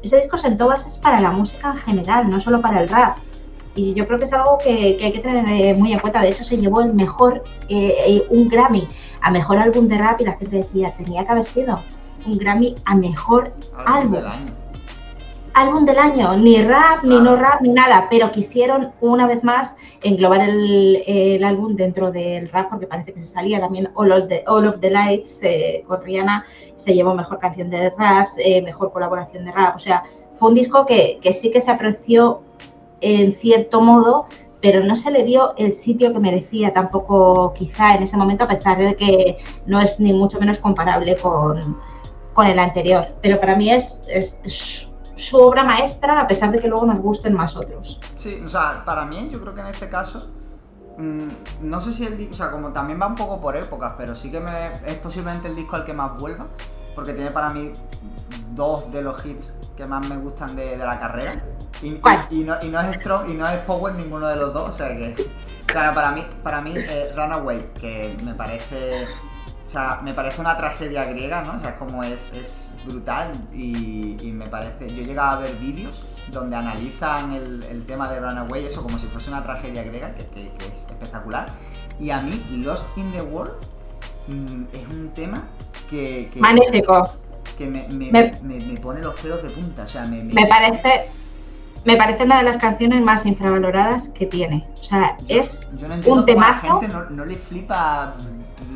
Ese disco sentó bases para la música en general, no solo para el rap. Y yo creo que es algo que, hay que tener eh, muy en cuenta. De hecho, se llevó el mejor, eh, eh, un Grammy a mejor álbum de rap y la gente decía, tenía que haber sido un Grammy a mejor álbum álbum del año, ni rap, ni no rap, ni nada, pero quisieron una vez más englobar el, álbum dentro del rap porque parece que se salía también All of the, All of the Lights eh, con Rihanna, se llevó mejor canción de rap, eh, mejor colaboración de rap, o sea, fue un disco que, que sí que se apreció en cierto modo, pero no se le dio el sitio que merecía tampoco quizá en ese momento, a pesar de que no es ni mucho menos comparable con, con el anterior. Pero para mí es, es su obra maestra, a pesar de que luego nos gusten más otros. Sí, o sea, para mí, yo creo que en este caso, mm, no sé si el disco, o sea, como también va un poco por épocas, pero sí que me, es posiblemente el disco al que más vuelva, porque tiene para mí dos de los hits que más me gustan de, la carrera. Y, y, no, y, no, es Strong y no es Power ninguno de los dos, o sea que. O sea, para mí, para mí eh, Runaway, que me parece. O sea, me parece una tragedia griega, ¿no? O sea, como es, es brutal y, me parece. Yo he llegado a ver vídeos donde analizan el, tema de Runaway, eso como si fuese una tragedia griega, que, es espectacular. Y a mí, Lost in the World mm, es un tema que. Magnífico. Que me, me, pone los pelos de punta. O sea, me, parece. Me parece una de las canciones más infravaloradas que tiene. O sea, es un temazo. la gente no, no le flipa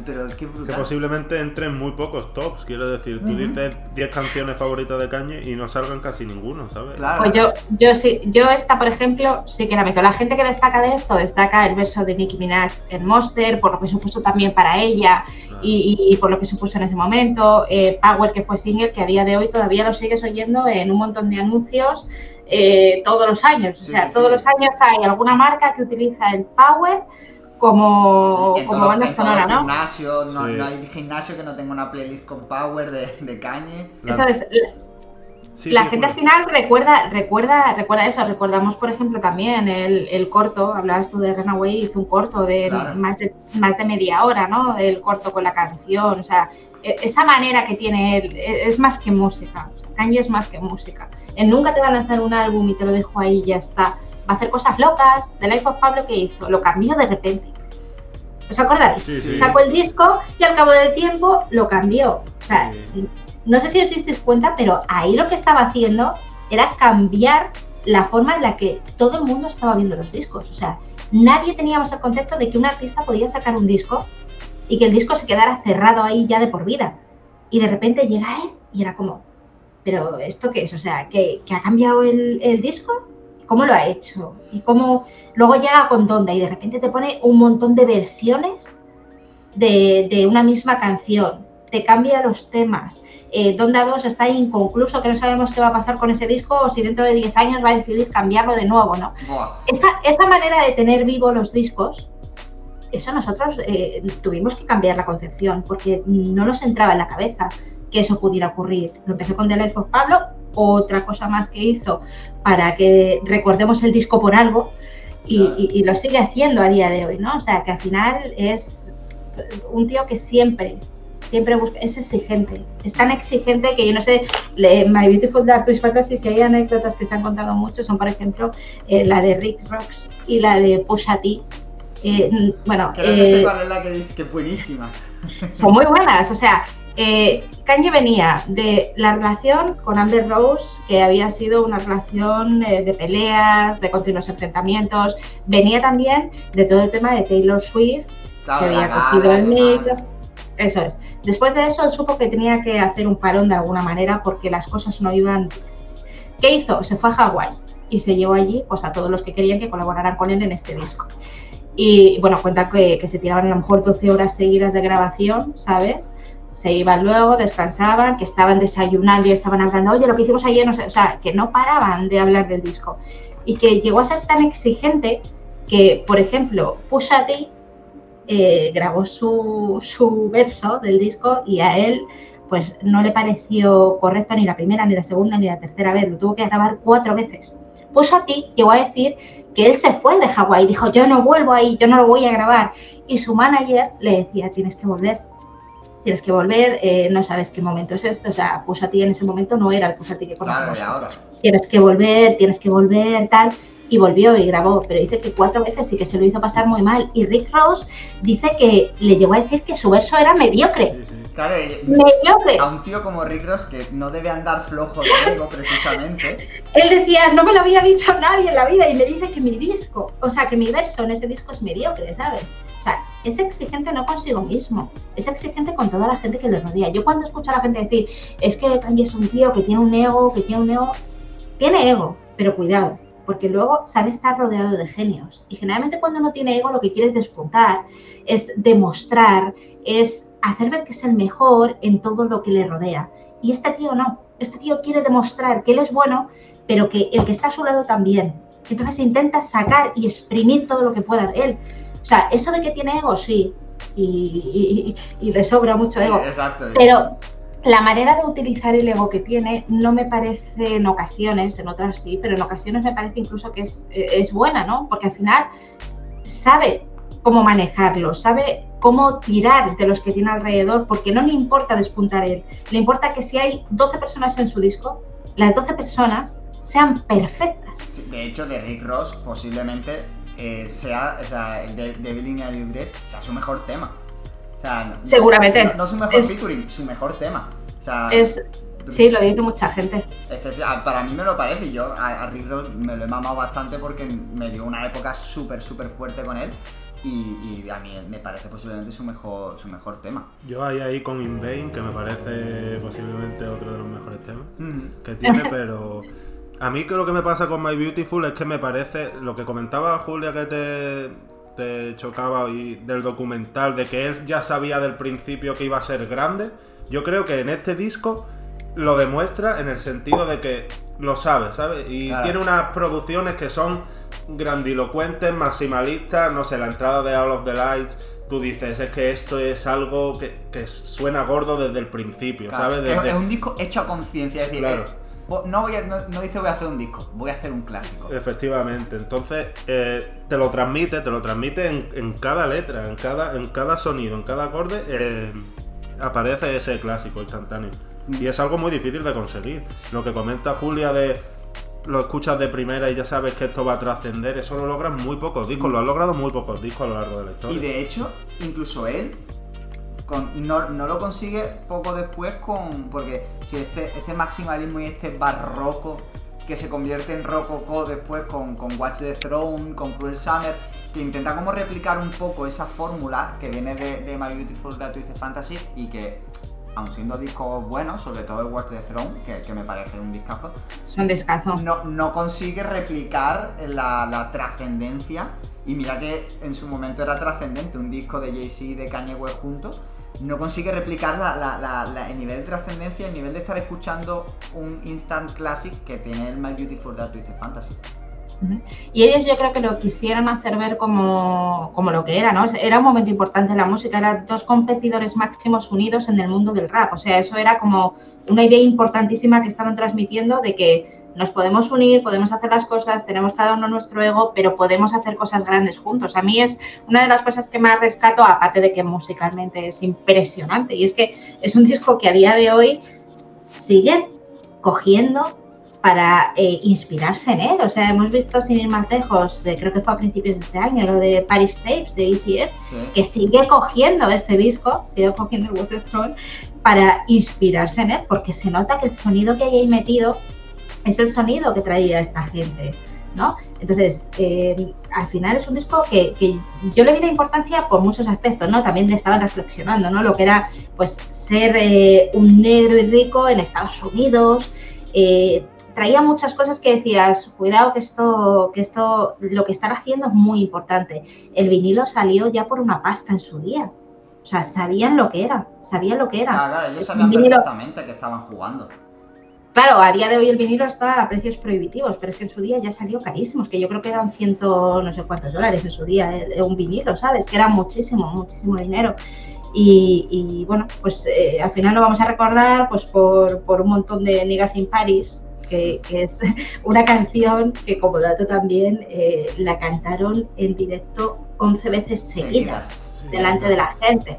pero qué Que posiblemente entren muy pocos tops, quiero decir. Tú dices 10 canciones favoritas de Kanye y no salgan casi ninguno, ¿sabes? Pues yo, yo sí, yo esta, por ejemplo, sí que la meto. La gente que destaca de esto, destaca el verso de Nicki Minaj en Monster, por lo que supuso también para ella y, por lo que supuso en ese momento. Eh, Power, que fue single, que a día de hoy todavía lo sigues oyendo en un montón de anuncios. Eh, todos los años, o sea, todos los años hay alguna marca que utiliza el Power como, como banda sonora, ¿no? Gimnasio, no, no, hay gimnasio que no tenga una playlist con Power de, de Kanye. Eso es. La, gente al final recuerda, recuerda, recuerda eso. Recordamos, por ejemplo, también el, el corto, hablabas tú de Runaway, hizo un corto de, más de más de media hora, ¿no? Del corto con la canción. O sea, e, esa manera que tiene él e, es más que música. Kanye es más que música. Él nunca te va a lanzar un álbum y te lo dejo ahí y ya está. Va a hacer cosas locas. The Life of Pablo que hizo, lo cambió de repente ¿Os acordáis? Sacó el disco y al cabo del tiempo lo cambió. O sea, no sé si os disteis cuenta, pero ahí lo que estaba haciendo era cambiar la forma en la que todo el mundo estaba viendo los discos. O sea, nadie teníamos el concepto de que un artista podía sacar un disco y que el disco se quedara cerrado ahí ya de por vida. Y de repente llega él y era como, ¿pero esto qué es? O sea, ¿que, ha cambiado el, el disco? Cómo lo ha hecho y cómo luego llega con Donda y de repente te pone un montón de versiones de, una misma canción, te cambia los temas. Eh, Donda 2 está inconcluso, que no sabemos qué va a pasar con ese disco o si dentro de 10 años va a decidir cambiarlo de nuevo, ¿no? Esa, esa, manera de tener vivo los discos, eso nosotros eh, tuvimos que cambiar la concepción porque no nos entraba en la cabeza que eso pudiera ocurrir. Lo empecé con The Life of Pablo, otra cosa más que hizo para que recordemos el disco por algo y, lo sigue haciendo a día de hoy, ¿no? O sea, que al final es un tío que siempre, siempre busca, es exigente, es tan exigente que yo no sé, My Beautiful Dark Twisted Fantasy, si hay anécdotas que se han contado mucho, son por ejemplo eh, la de Rick Rocks y la de Pusha T. Eh, bueno, Creo que eh, es la que, que buenísima. Son muy buenas, o sea, Eh, Kanye venía de la relación con Amber Rose, que había sido una relación eh, de peleas, de continuos enfrentamientos. Venía también de todo el tema de Taylor Swift, que había cogido el micro. Eso es. Después de eso, él supo que tenía que hacer un parón de alguna manera porque las cosas no iban. ¿Qué hizo? Se fue a Hawái y se llevó allí pues, a todos los que querían que colaboraran con él en este disco. Y bueno, cuenta que, que se tiraban a lo mejor 12 horas seguidas de grabación, ¿sabes? Se iban luego, descansaban, que estaban desayunando y estaban hablando, oye, lo que hicimos ayer, no sé, o sea, que no paraban de hablar del disco. Y que llegó a ser tan exigente que, por ejemplo, Pusha T eh, grabó su, su verso del disco y a él pues no le pareció correcto ni la primera, ni la segunda, ni la tercera vez, lo tuvo que grabar cuatro veces. Pusha T llegó a decir que él se fue de Hawái, dijo, yo no vuelvo ahí, yo no lo voy a grabar. Y su manager le decía, tienes que volver, tienes que volver, eh, no sabes qué momento es esto, o sea, Pusati en ese momento no era el Pusati que conocemos. Claro, tienes que volver, tienes que volver, tal. Y volvió y grabó, pero dice que cuatro veces y que se lo hizo pasar muy mal. Y Rick Ross dice que le llegó a decir que su verso era mediocre. Claro, mediocre. a un tío como Rick Ross que no debe andar flojo de ego precisamente. Él decía, no me lo había dicho nadie en la vida y me dice que mi disco, o sea, que mi verso en ese disco es mediocre, ¿sabes? O sea, es exigente no consigo mismo, es exigente con toda la gente que le rodea. Yo cuando escucho a la gente decir, es que Kanye es un tío que tiene un ego, que tiene un ego, tiene ego, pero cuidado, porque luego sabe estar rodeado de genios. Y generalmente cuando no tiene ego lo que quiere es despuntar, es demostrar, es hacer ver que es el mejor en todo lo que le rodea. Y este tío no, este tío quiere demostrar que él es bueno, pero que el que está a su lado también. Entonces intenta sacar y exprimir todo lo que pueda de él. O sea, eso de que tiene ego, sí, y, le sobra mucho ego. Exacto. Pero la manera de utilizar el ego que tiene no me parece en ocasiones, en otras sí, pero en ocasiones me parece incluso que es, es buena, ¿no? Porque al final sabe cómo manejarlo, sabe cómo tirar de los que tiene alrededor, porque no le importa despuntar él, le importa que si hay 12 personas en su disco, las 12 personas sean perfectas. De hecho, de Rick Ross posiblemente eh, sea, o sea, el de Devil in a sea su mejor tema. O sea, Seguramente. No, su mejor featuring, su mejor tema. O sea, es, sí, lo dice mucha gente. Es que para mí me lo parece. Yo a, Rick Ross me lo he mamado bastante porque me dio una época súper, súper fuerte con él. Y, a mí me parece posiblemente su mejor, su mejor tema. Yo ahí ahí con In Vain, que me parece posiblemente otro de los mejores temas que tiene, pero a mí que lo que me pasa con My Beautiful es que me parece, lo que comentaba Julia que te, te chocaba y del documental, de que él ya sabía del principio que iba a ser grande, yo creo que en este disco lo demuestra en el sentido de que lo sabe, ¿sabes? Y tiene unas producciones que son grandilocuentes, maximalistas, no sé, la entrada de All of the Lights, tú dices, es que esto es algo que, suena gordo desde el principio, ¿sabes? Es un disco hecho a conciencia, es decir, claro. No, voy no, dice voy a hacer un disco, voy a hacer un clásico. Efectivamente, entonces eh, te lo transmite, te lo transmite en, cada letra, en cada, en cada sonido, en cada acorde, eh, aparece ese clásico instantáneo. Mm. Y es algo muy difícil de conseguir. Lo que comenta Julia de lo escuchas de primera y ya sabes que esto va a trascender, eso lo logran muy pocos discos, lo han logrado muy pocos discos a lo largo de la historia. Y de hecho, incluso él no, lo consigue poco después con. Porque si este, este maximalismo y este barroco que se convierte en rococo después con, con Watch the Throne, con Cruel Summer, que intenta como replicar un poco esa fórmula que viene de, My Beautiful Dark Twisted Fantasy y que, aun siendo discos buenos, sobre todo el Watch the Throne, que, me parece un discazo, es un discazo. No, no consigue replicar la, la trascendencia. Y mira que en su momento era trascendente un disco de Jay-Z y de Kanye West juntos no consigue replicar el nivel de trascendencia, el nivel de estar escuchando un instant classic que tiene el My Beautiful Dark Twisted Fantasy. Y ellos yo creo que lo quisieron hacer ver como, como, lo que era, ¿no? Era un momento importante en la música, eran dos competidores máximos unidos en el mundo del rap, o sea, eso era como una idea importantísima que estaban transmitiendo de que nos podemos unir, podemos hacer las cosas, tenemos cada uno nuestro ego, pero podemos hacer cosas grandes juntos. A mí es una de las cosas que más rescato, aparte de que musicalmente es impresionante, y es que es un disco que a día de hoy sigue cogiendo para eh, inspirarse en él. O sea, hemos visto sin ir más lejos, eh, creo que fue a principios de este año, lo de Paris Tapes de ECS, que sigue cogiendo este disco, sigue cogiendo el Water Throne para inspirarse en él, porque se nota que el sonido que hay ahí metido es el sonido que traía esta gente, ¿no? Entonces, eh, al final es un disco que, yo le vi la importancia por muchos aspectos, ¿no? También le estaban reflexionando, ¿no? Lo que era, pues, ser eh, un negro y rico en Estados Unidos, eh, traía muchas cosas que decías, cuidado que esto, que esto, lo que están haciendo es muy importante. El vinilo salió ya por una pasta en su día. O sea, sabían lo que era, sabían lo que era. Claro, claro, ellos sabían perfectamente que estaban jugando. Claro, a día de hoy el vinilo está a precios prohibitivos, pero es que en su día ya salió carísimos, que yo creo que eran ciento no sé cuántos dólares en su día eh, un vinilo, ¿sabes? Que era muchísimo, muchísimo dinero. Y, bueno, pues eh, al final lo vamos a recordar pues por, por un montón de Niggas in Paris, que, es (laughs) una canción que como dato también eh, la cantaron en directo 11 veces seguidas, delante de la gente.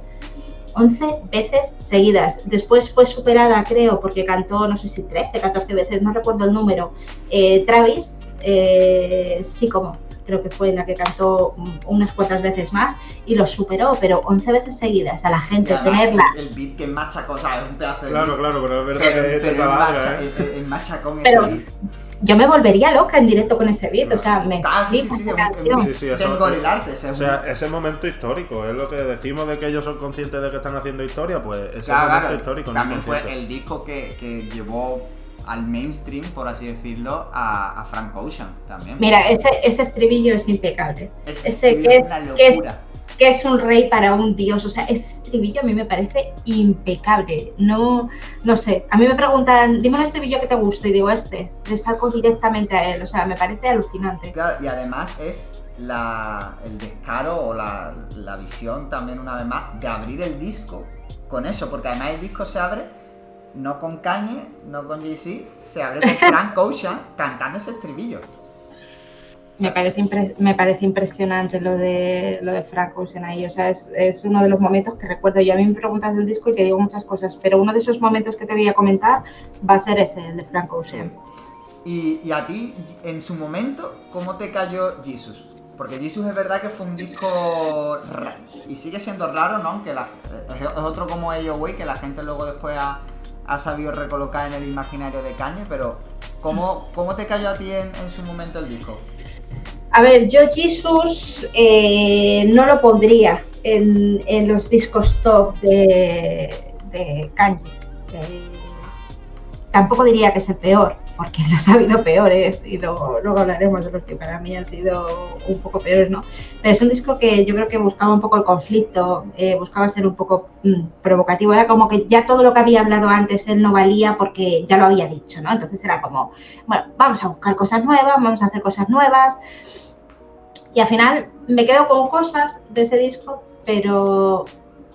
11 veces seguidas. Después fue superada, creo, porque cantó, no sé si 13, 14 veces, no recuerdo el número, eh, Travis, eh, sí como, creo que fue la que cantó unas cuantas veces más y lo superó, pero 11 veces seguidas a la gente tenerla. El, beat que macha cosas, es un pedazo de Claro, claro, pero es verdad que pero el, macha, ¿eh? el, macha con ese beat yo me volvería loca en directo con ese beat, o sea, me ah, sí, sí, sí, sí, sí, eso, el arte, o sea, ese momento histórico, es lo que decimos de que ellos son conscientes de que están haciendo historia, pues ese momento histórico. También fue el disco que, que llevó al mainstream, por así decirlo, a, a Frank Ocean también. Mira, ese, ese estribillo es impecable. ese que es, que es, que es un rey para un dios. O sea, ese estribillo a mí me parece impecable. No, no sé. A mí me preguntan, dime un estribillo que te guste y digo este. Le salgo directamente a él. O sea, me parece alucinante. Claro, y además es la, el descaro o la, la visión también una vez más de abrir el disco con eso, porque además el disco se abre no con Kanye, no con Jay-Z, se abre con (laughs) Frank Ocean cantando ese estribillo. Me parece, me parece impresionante lo de, lo de Frank Ocean ahí. O sea, es, es, uno de los momentos que recuerdo. Yo a mí me preguntas del disco y te digo muchas cosas, pero uno de esos momentos que te voy a comentar va a ser ese, el de Frank Ocean. Y, y a ti, en su momento, ¿cómo te cayó Jesus? Porque Jesus es verdad que fue un disco y sigue siendo raro, ¿no? Aunque es otro como ellos, güey, que la gente luego después ha, ha sabido recolocar en el imaginario de Kanye, pero ¿cómo, cómo te cayó a ti en, en su momento el disco? A ver, yo Jesus eh, no lo pondría en, los discos top de, Kanye. tampoco diría que es el peor, porque (laughs) los ha habido peores y luego, hablaremos de los que para mí han sido un poco peores, ¿no? Pero es un disco que yo creo que buscaba un poco el conflicto, eh, buscaba ser un poco mm, provocativo, era como que ya todo lo que había hablado antes él no valía porque ya lo había dicho, ¿no? Entonces era como, bueno, vamos a buscar cosas nuevas, vamos a hacer cosas nuevas. Y al final me quedo con cosas de ese disco, pero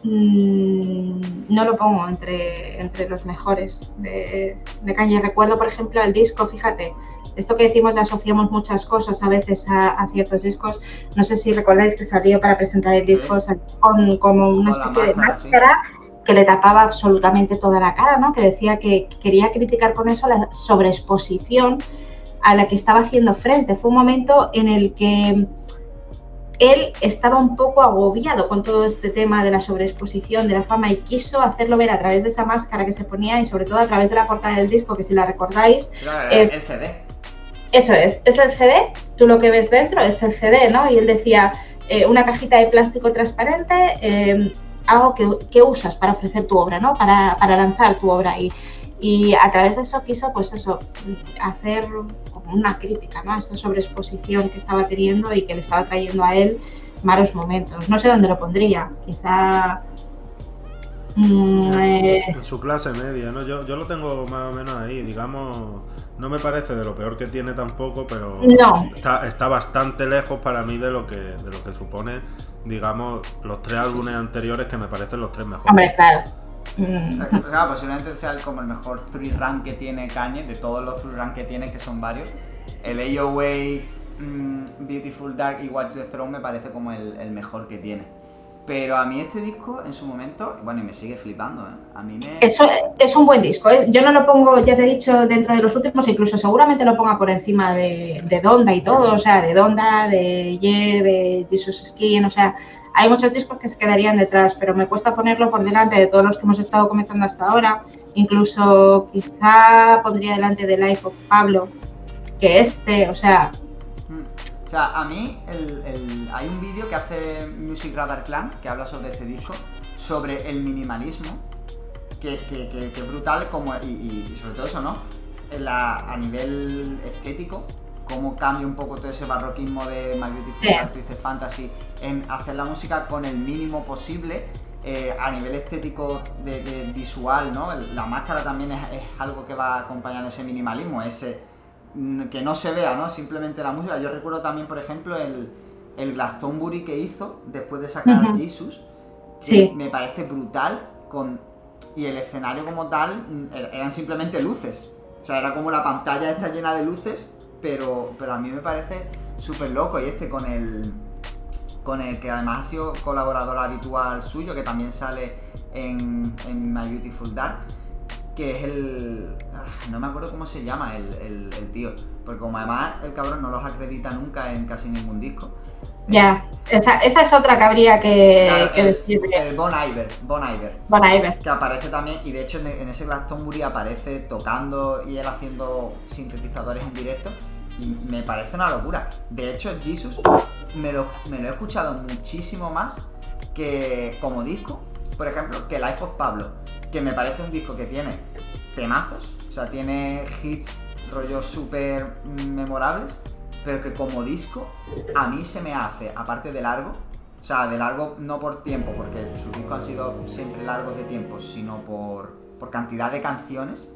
Mm, no lo pongo entre, entre los mejores de, de Kanye. Recuerdo, por ejemplo, el disco, fíjate, esto que decimos de asociamos muchas cosas a veces a, ciertos discos. No sé si recordáis que salió para presentar el disco con como una especie de máscara que le tapaba absolutamente toda la cara, ¿no? Que decía que quería criticar con eso la sobreexposición a la que estaba haciendo frente. Fue un momento en el que él estaba un poco agobiado con todo este tema de la sobreexposición, de la fama y quiso hacerlo ver a través de esa máscara que se ponía y sobre todo a través de la portada del disco, que si la recordáis es el CD. Eso es, es el CD, tú lo que ves dentro es el CD, ¿no? Y él decía, eh, una cajita de plástico transparente, eh, algo que, usas para ofrecer tu obra, ¿no? Para, para lanzar tu obra. Y, y a través de eso quiso, pues eso, hacer como una crítica, ¿no? A esta sobreexposición que estaba teniendo y que le estaba trayendo a él malos momentos. No sé dónde lo pondría, quizá... Mm, eh, en su clase media, ¿no? Yo, yo lo tengo más o menos ahí, digamos, no me parece de lo peor que tiene tampoco, pero no. está, está bastante lejos para mí de lo que, de lo que supone, digamos, los tres álbumes anteriores que me parecen los tres mejores. Hombre, claro. Mm. posiblemente sea como el mejor three run que tiene Kanye, de todos los three run que tiene, que son varios. El AOA, mm, Beautiful Dark y Watch the Throne me parece como el, mejor que tiene. Pero a mí este disco en su momento, bueno, y me sigue flipando, ¿eh? A mí me... Eso es un buen disco, ¿eh? Yo no lo pongo, ya te he dicho, dentro de los últimos, incluso seguramente lo ponga por encima de, de Donda y todo, o sea, de Donda, de Ye, de Jesus Skin, o sea, hay muchos discos que se quedarían detrás, pero me cuesta ponerlo por delante de todos los que hemos estado comentando hasta ahora. Incluso quizá pondría delante de Life of Pablo, que este, o sea... Mm. O sea, a mí hay un vídeo que hace Music Radar Clan que habla sobre este disco, sobre el minimalismo, que, es brutal como, y, sobre todo eso, ¿no? a nivel estético, cómo cambia un poco todo ese barroquismo de My Beautiful Twisted Fantasy en hacer la música con el mínimo posible eh, a nivel estético de, visual, ¿no? La máscara también es, algo que va acompañando ese minimalismo, ese mm, que no se vea, ¿no? Simplemente la música. Yo recuerdo también, por ejemplo, el, el Glastonbury que hizo después de sacar Jesus. Sí. Me parece brutal con y el escenario como tal mm, er, eran simplemente luces. O sea, era como la pantalla está llena de luces pero, pero a mí me parece súper loco. Y este con el, con el que además ha sido colaborador habitual suyo, que también sale en, My Beautiful Dark, que es el... Ah, no me acuerdo cómo se llama el, tío, porque como además el cabrón no los acredita nunca en casi ningún disco. Ya, esa, es otra que habría que, decir. El Bon Iver, Bon Iver. Bon Iver. Que aparece también, y de hecho en, en ese Glastonbury aparece tocando y él haciendo sintetizadores en directo me parece una locura. De hecho, Jesus me lo, he escuchado muchísimo más que como disco, por ejemplo, que Life of Pablo, que me parece un disco que tiene temazos, o sea, tiene hits rollos súper memorables, pero que como disco a mí se me hace, aparte de largo, o sea, de largo no por tiempo, porque sus discos han sido siempre largos de tiempo, sino por, por cantidad de canciones,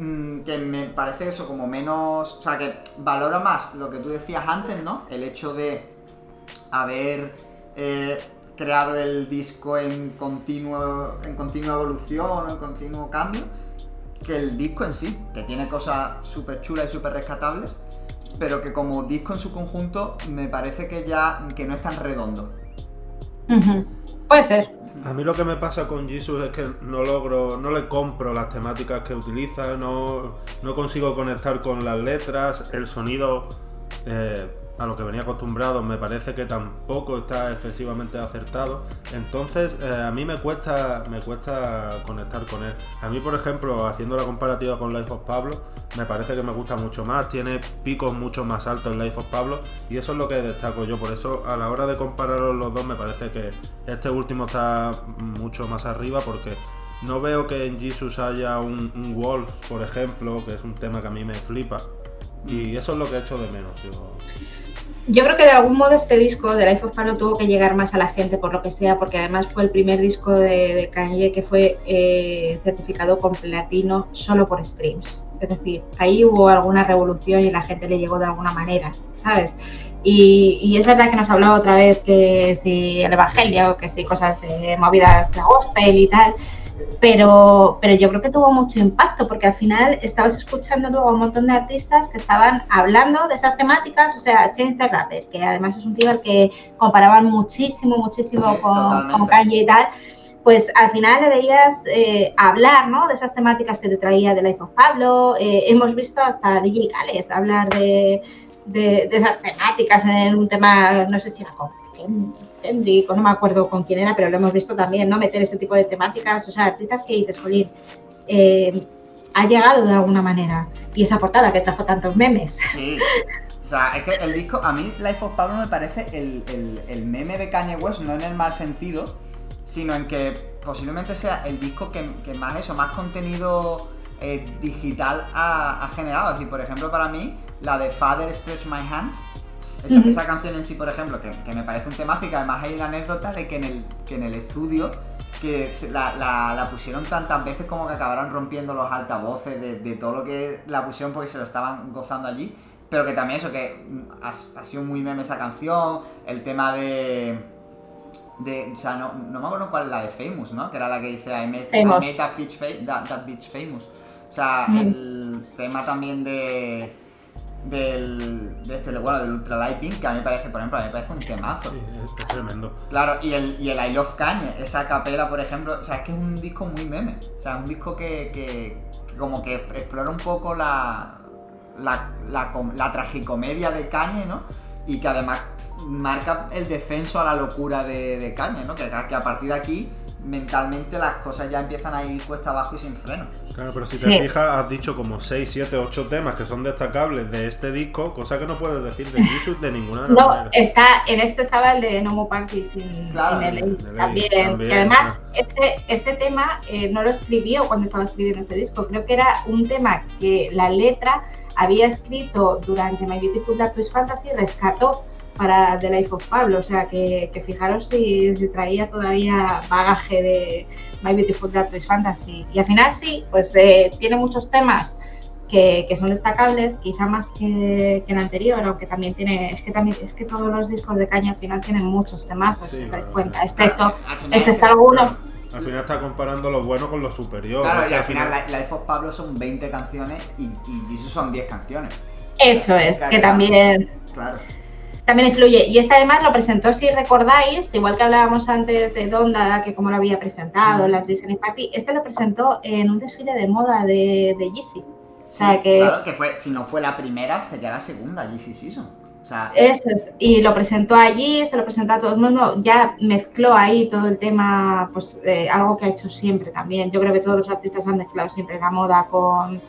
Mm, que me parece eso como menos, o sea, que valora más lo que tú decías antes, ¿no? El hecho de haber eh, creado el disco en continuo en continua evolución, en continuo cambio, que el disco en sí, que tiene cosas súper chulas y súper rescatables, pero que como disco en su conjunto me parece que ya que no es tan redondo. Puede ser. A mí lo que me pasa con Jesus es que no logro, no le compro las temáticas que utiliza, no, no consigo conectar con las letras, el sonido eh, a lo que venía acostumbrado me parece que tampoco está excesivamente acertado. Entonces eh, a mí me cuesta, me cuesta conectar con él. A mí, por ejemplo, haciendo la comparativa con Life of Pablo, me parece que me gusta mucho más. Tiene picos mucho más altos en Life of Pablo y eso es lo que destaco yo. Por eso a la hora de comparar los dos me parece que este último está mucho más arriba porque no veo que en Jesus haya un, un Wolf, por ejemplo, que es un tema que a mí me flipa. Y eso es lo que he hecho de menos. Yo creo que de algún modo este disco de Life of Pablo tuvo que llegar más a la gente por lo que sea, porque además fue el primer disco de, Kanye que fue eh, certificado con platino solo por streams. Es decir, ahí hubo alguna revolución y la gente le llegó de alguna manera, ¿sabes? Y, es verdad que nos habló otra vez que si el Evangelio, que si cosas de movidas de gospel y tal, pero, pero yo creo que tuvo mucho impacto porque al final estabas escuchando luego a un montón de artistas que estaban hablando de esas temáticas, o sea, Chance the Rapper, que además es un tío al que comparaban muchísimo, muchísimo con, con Kanye y tal, pues al final le veías eh, hablar ¿no? de esas temáticas que te traía de Life of Pablo, eh, hemos visto hasta DJ Khaled hablar de, de, de, esas temáticas en un tema, no sé si era con Kendrick, no me acuerdo con quién era, pero lo hemos visto también, ¿no? Meter ese tipo de temáticas, o sea, artistas que dices, Jolín, eh, ha llegado de alguna manera. Y esa portada que trajo tantos memes. Sí. O sea, es que el disco, a mí Life of Pablo me parece el, meme de Kanye West, no en el mal sentido, sino en que posiblemente sea el disco que, más eso, más contenido eh, digital ha, ha, generado. Es decir, por ejemplo, para mí, la de Father Stretch My Hands, esa, canción en sí, por ejemplo, que, me parece un temazo y que además hay la anécdota de que en el, que en el estudio que la, pusieron tantas veces como que acabaron rompiendo los altavoces de, todo lo que la pusieron porque se lo estaban gozando allí. Pero que también eso, que mm, ha, sido muy meme esa canción, el tema de... de o sea, no, me acuerdo cuál es la de Famous, ¿no? Que era la que dice I made, that, bitch famous. O sea, el tema también de del, de este, bueno, del Ultra Light Beam, que a mí me parece, por ejemplo, a mí me parece un temazo. Sí, es, es tremendo. Claro, y el, y el I Love Kanye, esa capela, por ejemplo, o sea, es que es un disco muy meme. O sea, es un disco que, que- que como que explora un poco la, la, la, la tragicomedia de Kanye, ¿no? Y que además marca el descenso a la locura de, de Kanye, ¿no? Que, que a partir de aquí, mentalmente, las cosas ya empiezan a ir cuesta abajo y sin freno. Claro, pero si Sí. te fijas, has dicho como 6, 7, 8 temas que son destacables de este disco, cosa que no puedes decir de Jesus de ninguna de las No, maneras. está, en este estaba el de No More Parties in, Claro, en LA también. también, Y además, claro. ese, ese tema eh, no lo escribió cuando estaba escribiendo este disco. Creo que era un tema que la letra había escrito durante My Beautiful Dark Fantasy, rescató para The Life of Pablo. O sea, que, que fijaros si, si traía todavía bagaje de My Beautiful Dark Twisted Fantasy. Y al final sí, pues eh, tiene muchos temas que, que son destacables, quizá más que, que el anterior, aunque también tiene, es que también, es que todos los discos de caña al final tienen muchos temazos, Sí, si te das claro, cuenta, excepto, Al final excepto algunos. Al final está comparando lo bueno con lo superior. Claro, y al final la- Life of Pablo son 20 canciones y, y Jesus son 10 canciones. Eso es, Claro, que también, Claro. También influye. Y este además lo presentó, si recordáis, igual que hablábamos antes de Donda, que como lo había presentado en la Listening Party, este lo presentó en un desfile de moda de, de Yeezy. Sí, sea, que- Claro, que fue, si no fue la primera, sería la segunda, GC Season. O sea, Eso es, y lo presentó allí, se lo presentó a todo el mundo, ya mezcló ahí todo el tema, pues eh, algo que ha hecho siempre también. Yo creo que todos los artistas han mezclado siempre la moda con,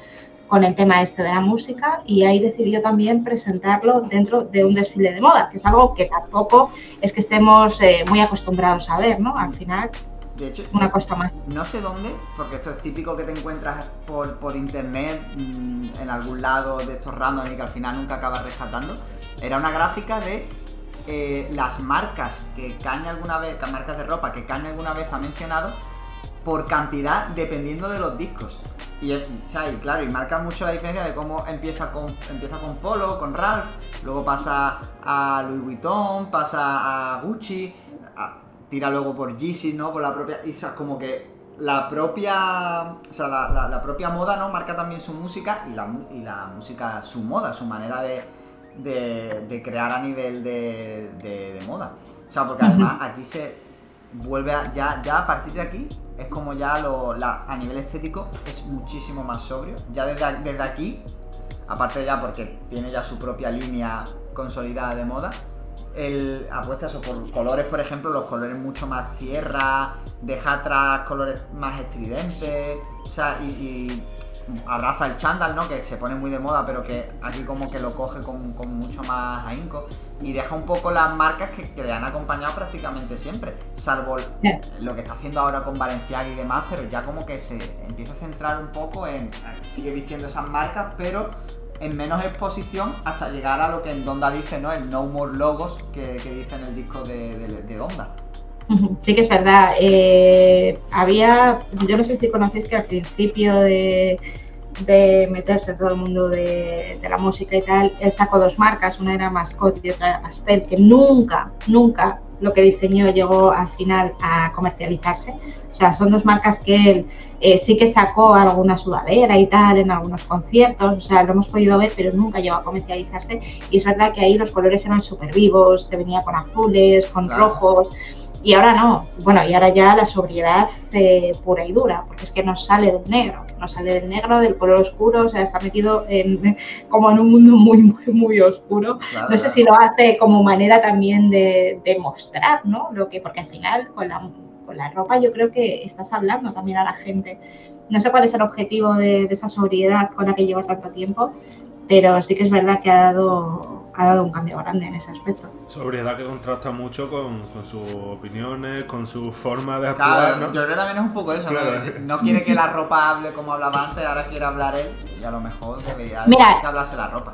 con el tema este de la música y ahí decidió también presentarlo dentro de un desfile de moda, que es algo que tampoco es que estemos eh, muy acostumbrados a ver, ¿no? Al final, de hecho, una cosa más. no sé dónde, porque esto es típico que te encuentras por, por internet mm, en algún lado de estos random y que al final nunca acabas rescatando. Era una gráfica de eh, las marcas que Kanye alguna vez, marcas de ropa que Kanye alguna vez ha mencionado por cantidad dependiendo de los discos. Y, es- o sea, y claro, y marca mucho la diferencia de cómo empieza con, empieza con Polo, con Ralph, luego pasa a Louis Vuitton, pasa a Gucci, a- tira luego por Yeezy, ¿no? Por la propia. Y o sea, como que la propia. O sea, la, la- la propia moda, ¿no? Marca también su música y la, y la música, su moda, su manera de, de, de crear a nivel de, de- de moda. O sea, porque además aquí se vuelve a. Ya, ya a partir de aquí es como ya lo, a nivel estético es muchísimo más sobrio. Ya desde, desde aquí, aparte ya porque tiene ya su propia línea consolidada de moda, el, apuesta eso por colores, por ejemplo, los colores mucho más tierra, deja atrás colores más estridentes, o sea, y abraza el chándal, ¿no? Que se pone muy de moda, pero que aquí como que lo coge con, con mucho más ahínco y deja un poco las marcas que, que le han acompañado prácticamente siempre, salvo Sí. lo que está haciendo ahora con Valenciaga y demás, pero ya como que se empieza a centrar un poco en, sigue vistiendo esas marcas, pero en menos exposición hasta llegar a lo que en Donda dice, ¿no? El No More Logos que, que dice en el disco de, de, de Donda. (laughs) Sí que es verdad. Eh, había, yo no sé si conocéis que al principio de, de meterse todo el mundo de, de la música y tal, él sacó dos marcas, una era Mascot y otra era Pastel, que nunca, nunca lo que diseñó llegó al final a comercializarse. O sea, son dos marcas que él eh, sí que sacó alguna sudadera y tal en algunos conciertos, o sea, lo hemos podido ver, pero nunca llegó a comercializarse. Y es verdad que ahí los colores eran súper vivos, te venía con azules, con Claro. rojos. Y ahora no, bueno, y ahora ya la sobriedad eh, pura y dura, porque es que no sale del negro, no sale del negro, del color oscuro, o sea, está metido en, (laughs) como en un mundo muy, muy, muy oscuro. Claro, No sé claro. si lo hace como manera también de, de mostrar, ¿no? Lo que, porque al final con la, con la ropa yo creo que estás hablando también a la gente. No sé cuál es el objetivo de, de esa sobriedad con la que lleva tanto tiempo, pero sí que es verdad que ha dado, ha dado un cambio grande en ese aspecto. Sobriedad que contrasta mucho con, con sus opiniones, con su forma de Claro, actuar, ¿no? yo creo que también es un poco eso, ¿no? Claro. No quiere que la ropa hable como hablaba antes, ahora quiere hablar él y a lo mejor debería Mira. que hablase la ropa.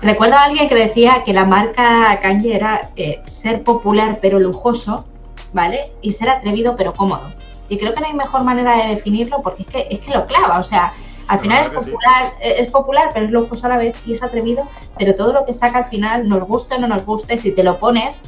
Recuerdo a alguien que decía que la marca Kanye era eh, ser popular pero lujoso, ¿vale? Y ser atrevido pero cómodo. Y creo que no hay mejor manera de definirlo porque es que, es que lo clava, o sea, al final es sí. popular, eh, es popular, pero es lujoso a la vez y es atrevido, pero todo lo que saca al final, nos guste o no nos guste, si te lo pones,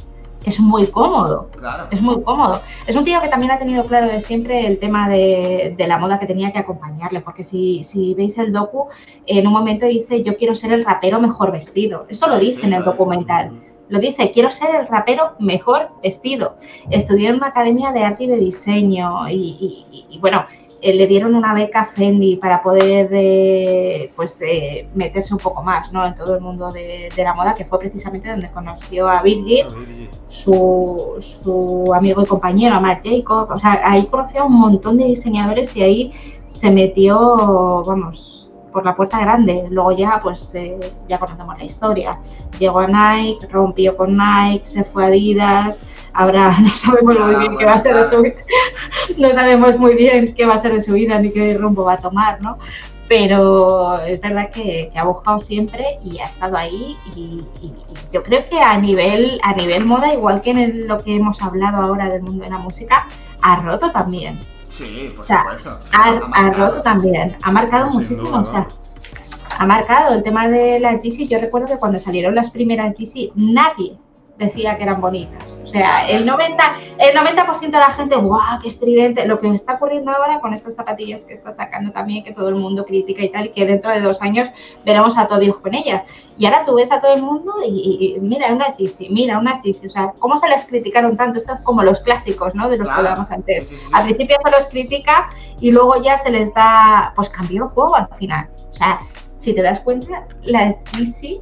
es muy cómodo. Claro. Es muy cómodo. Es un tío que también ha tenido claro de siempre el tema de, de la moda que tenía que acompañarle, porque si, si, veis el docu, en un momento dice, yo quiero ser el rapero mejor vestido. Eso lo dice sí, en el documental. Lo dice, quiero ser el rapero mejor vestido. Estudió en una academia de arte y de diseño y, y, y bueno, eh, le dieron una beca Fendi para poder eh, pues eh, meterse un poco más ¿no? en todo el mundo de, de, la moda, que fue precisamente donde conoció a Virgil, su, su, amigo y compañero, a Marc Jacob. O sea, ahí conoció a un montón de diseñadores y ahí se metió, vamos, por la puerta grande. Luego ya, pues, eh, ya conocemos la historia. Llegó a Nike, rompió con Nike, se fue a Adidas. Ahora (laughs) no sabemos muy bien qué va a ser de su vida. (laughs) No sabemos muy bien qué va a ser de su vida ni qué rumbo va a tomar, ¿no? Pero es verdad que, que ha buscado siempre y ha estado ahí y, y, y, yo creo que a nivel, a nivel moda, igual que en el, lo que hemos hablado ahora del mundo de la música, ha roto también. Sí, por o sea, supuesto. Ha, ha, roto también, ha marcado muchísimo, duda, o sea, ha marcado el tema de las GC. Yo recuerdo que cuando salieron las primeras GC, nadie decía que eran bonitas. O sea, el 90%, el 90 de la gente, ¡guau, qué estridente! Lo que está ocurriendo ahora con estas zapatillas que está sacando también, que todo el mundo critica y tal, y que dentro de dos años veremos a todos con ellas. Y ahora tú ves a todo el mundo y, y mira una Yeezy, mira una Yeezy. O sea, ¿cómo se les criticaron tanto? Esto es como los clásicos, ¿no? De los claro. que hablábamos antes. Sí, sí, sí. Al principio se los critica y luego ya se les da, pues cambió el juego al final. O sea, si te das cuenta, las Yeezy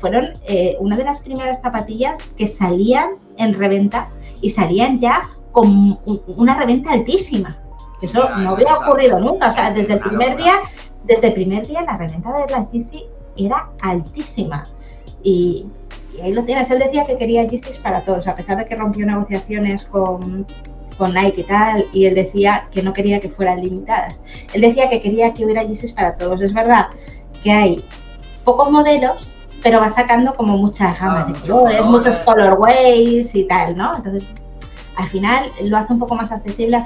fueron eh, una de las primeras zapatillas que salían en reventa y salían ya con una reventa altísima. Eso sí, no había ocurrido nunca. O sea, desde el primer día, desde el primer día la reventa de la Yeezy era altísima. Y, y, ahí lo tienes. Él decía que quería Yeezys para todos, a pesar de que rompió negociaciones con, con Nike y tal, y él decía que no quería que fueran limitadas. Él decía que quería que hubiera Yeezys para todos. Es verdad que hay pocos modelos pero va sacando como muchas gamas ah, de colores, color, muchos colorways y tal, ¿no? Entonces, al final lo hace un poco más accesible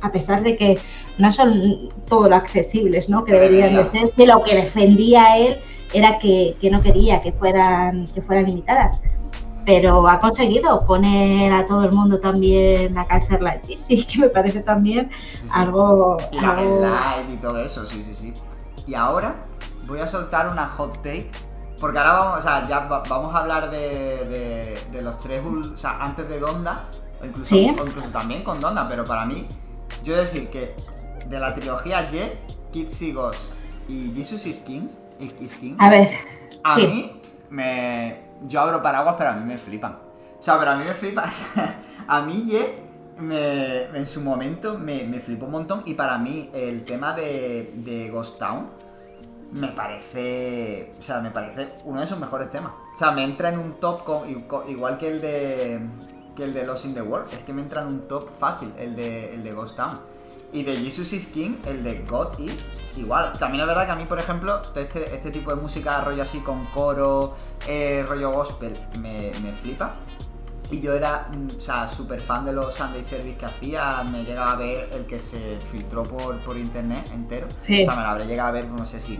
a pesar de que no son todo lo accesibles, ¿no? Que deberían de ser, si lo que defendía él era que, que, no quería que fueran, que fueran limitadas. Pero ha conseguido poner a todo el mundo también a calzar la sí, que me parece también sí, sí. algo... La algo... live y todo eso, sí, sí, sí. Y ahora voy a soltar una hot take porque ahora vamos, o sea, ya vamos a hablar de, de, de los tres, o sea, antes de Donda, o incluso, ¿Sí? o incluso también con Donda, pero para mí, yo decir que de la trilogía Y, Kids Ghost y Jesus is King, is King a ver, a sí. mí me, yo abro paraguas, pero a mí me flipan. O sea, pero a mí me flipa, (laughs) o sea, a mí Y me, en su momento me, me flipó un montón y para mí el tema de, de Ghost Town me parece. O sea, me parece uno de sus mejores temas. O sea, me entra en un top con, igual que el de. que el de Lost in the World. Es que me entra en un top fácil el de, el de Ghost Town. Y de Jesus is King, el de God is, igual. También es verdad que a mí, por ejemplo, este, este tipo de música rollo así con coro, eh, rollo gospel, me, me flipa. Y yo era, o sea, súper fan de los Sunday Service que hacía. Me llegaba a ver el que se filtró por, por internet entero. Sí. O sea, me lo habré llegado a ver, no sé si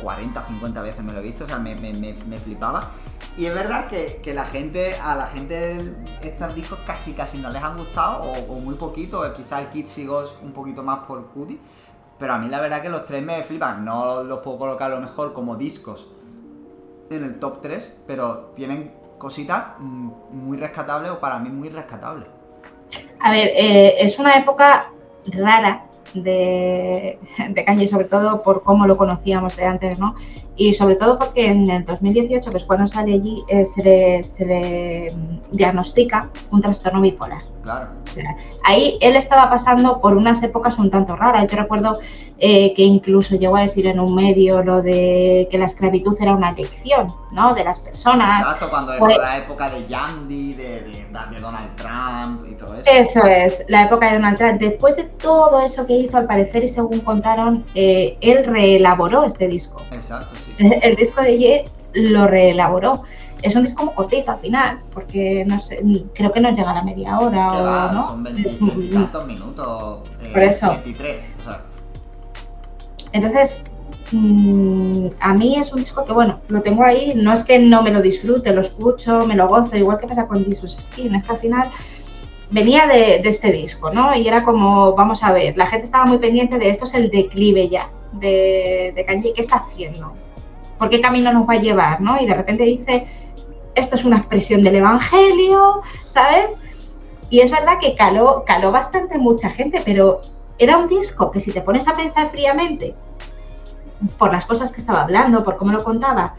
40, 50 veces me lo he visto. O sea, me, me, me, me flipaba. Y es verdad que, que, la gente, a la gente estos discos casi casi no les han gustado, o, o muy poquito, o quizá el Kids y Ghost un poquito más por Cudi. Pero a mí la verdad que los tres me flipan. No los puedo colocar a lo mejor como discos en el top 3, pero tienen cositas mm, muy rescatables o para mí muy rescatables. A ver, eh, es una época rara de, de Kanye, sobre todo por cómo lo conocíamos de antes, ¿no? Y sobre todo porque en el 2018, pues cuando sale allí, eh, se, le, se le diagnostica un trastorno bipolar. Claro. O sea, ahí él estaba pasando por unas épocas un tanto raras. Yo recuerdo eh, que incluso llegó a decir en un medio lo de que la esclavitud era una elección, ¿no? De las personas. Exacto, cuando Pues- era la época de Yandy, de, de, de Donald Trump y todo eso. Eso es, la época de Donald Trump. Después de todo eso que hizo, al parecer, y según contaron, eh, él reelaboró este disco. Exacto, sí. (laughs) El disco de Ye lo reelaboró. Es un disco muy cortito al final, porque no sé, creo que no llega a la media hora o va, no. son 20, Es- 20 tantos minutos. eh, Por eso. 23, o sea. Entonces, mm, a mí es un disco que, bueno, lo tengo ahí, no es que no me lo disfrute, lo escucho, me lo gozo, igual que pasa con Jesus Skin, es que al final venía de, este disco, ¿no? Y era como, vamos a ver, la gente estaba muy pendiente de esto es el declive ya de, de Kanye, ¿qué está haciendo? ¿Por qué camino nos va a llevar, no? Y de repente dice, esto es una expresión del Evangelio, ¿sabes? Y es verdad que caló, caló bastante mucha gente, pero era un disco que si te pones a pensar fríamente, por las cosas que estaba hablando, por cómo lo contaba,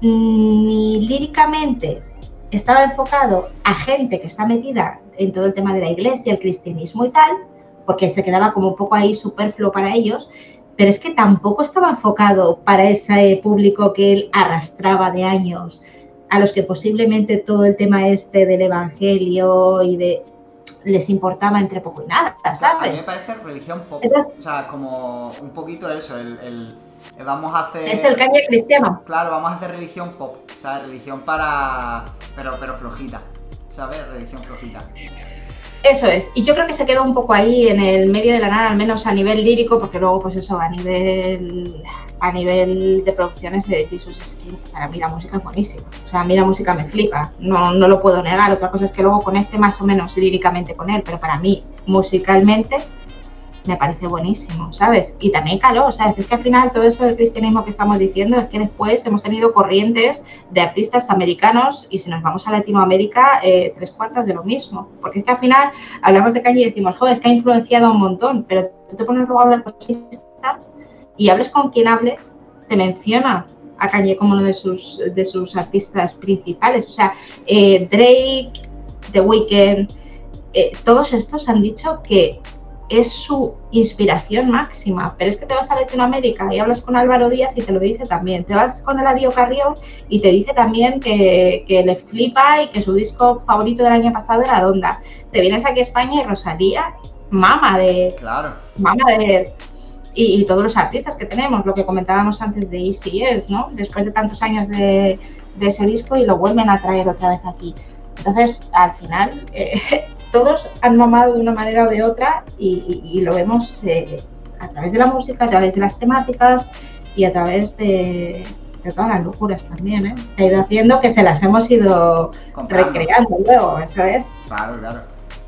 ni líricamente estaba enfocado a gente que está metida en todo el tema de la iglesia, el cristianismo y tal, porque se quedaba como un poco ahí superfluo para ellos, pero es que tampoco estaba enfocado para ese público que él arrastraba de años, a los que posiblemente todo el tema este del evangelio y de les importaba entre poco y nada, ¿sabes? A mí me parece religión pop, o sea, como un poquito eso, el, vamos a hacer... Es el caña cristiano. Claro, vamos a hacer religión pop, o sea, religión para... pero, pero flojita, ¿sabes? Religión flojita. Eso es, y yo creo que se quedó un poco ahí en el medio de la nada, al menos a nivel lírico, porque luego, pues eso, a nivel a nivel de producciones de Jesus Skin, para mí la música es buenísima. O sea, a mí la música me flipa, no, no lo puedo negar. Otra cosa es que luego conecte más o menos líricamente con él, pero para mí, musicalmente, me parece buenísimo, ¿sabes? Y también caló, o sea, es que al final todo eso del cristianismo que estamos diciendo es que después hemos tenido corrientes de artistas americanos y si nos vamos a Latinoamérica, eh, tres cuartas de lo mismo. Porque es que al final hablamos de calle y decimos, joder, es que ha influenciado un montón, pero tú te pones luego a hablar con artistas y hables con quien hables, te menciona a Kanye como uno de sus, de sus artistas principales. O sea, eh, Drake, The Weeknd, eh, todos estos han dicho que es su inspiración máxima. Pero es que te vas a Latinoamérica y hablas con Álvaro Díaz y te lo dice también. Te vas con el Adio Carrión y te dice también que, le flipa y que su disco favorito del año pasado era Donda. Te vienes aquí a España y Rosalía, mama de. Claro. Mama de. Y, todos los artistas que tenemos, lo que comentábamos antes de Easy es, ¿no? Después de tantos años de, ese disco y lo vuelven a traer otra vez aquí. Entonces, al final, eh, todos han mamado de una manera o de otra y, lo vemos eh, a través de la música, a través de las temáticas y a través de, todas las locuras también, ¿eh? Ha ido haciendo que se las hemos ido recreando luego, eso es. Claro, claro.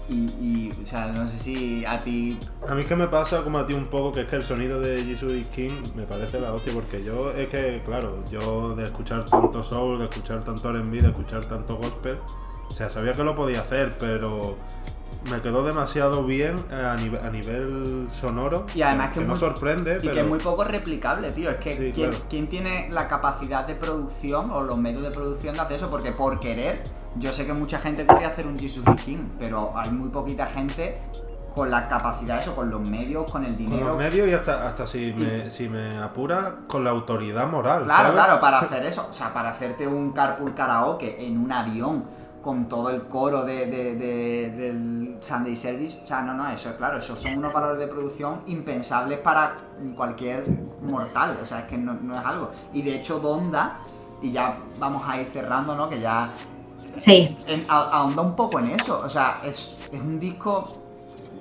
Y, o sea, no sé si a ti... A mí es que me pasa como a ti un poco, que es que el sonido de Jesus y King me parece la hostia, porque yo es que, claro, yo de escuchar tanto soul, de escuchar tanto R&B, de escuchar tanto gospel, o sea, sabía que lo podía hacer, pero me quedó demasiado bien a, nivel, sonoro. Y además que, no sorprende. Y que es muy poco replicable, tío. Es que ¿quién, tiene la capacidad de producción o los medios de producción de hacer eso? Porque por querer, yo sé que mucha gente quería hacer un Jesus King, pero hay muy poquita gente con la capacidad, eso, con los medios, con el dinero. Con los medios y hasta, hasta si, me, si me apura, con la autoridad moral. Claro, claro, para hacer eso. O sea, para hacerte un carpool karaoke en un avión con todo el coro de, del Sunday Service. O sea, no, no, eso es claro, esos son unos valores de producción impensables para cualquier mortal. O sea, es que no, es algo. Y de hecho, Donda, y ya vamos a ir cerrando, ¿no? Que ya. Sí. ahonda un poco en eso. O sea, es, es un disco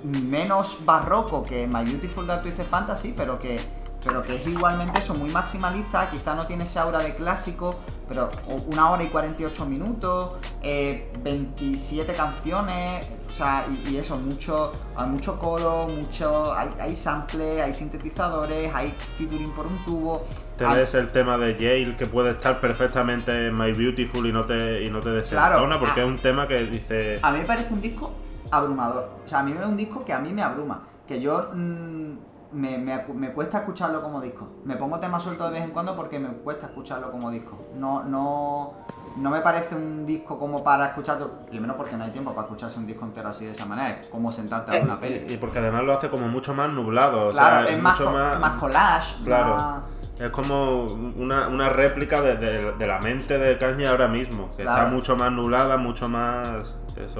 menos barroco que My Beautiful Dark Twisted Fantasy, pero que pero que es igualmente eso, muy maximalista, quizá no tiene esa aura de clásico, pero una hora y 48 minutos, 27 eh, canciones, o sea, y, eso, mucho, hay mucho coro, mucho, hay, hay sample, hay sintetizadores, hay featuring por un tubo. Te ves el tema de Yale que puede estar perfectamente en My Beautiful y no te, y no te desentona, porque es un tema que dice... A mí me parece un disco abrumador, o sea, a mí me es un disco que a mí me abruma, que yo... Mm, me, me, cuesta escucharlo como disco. Me pongo temas sueltos de vez en cuando porque me cuesta escucharlo como disco. No, no, no me parece un disco como para escucharlo. Primero porque no hay tiempo para escucharse un disco entero así de esa manera. Es como sentarte a ver una peli. Y, porque además lo hace como mucho más nublado. Claro, es, más, más, collage. Claro. Es como una, una réplica de, la mente de Caña ahora mismo, que está mucho más nublada, mucho más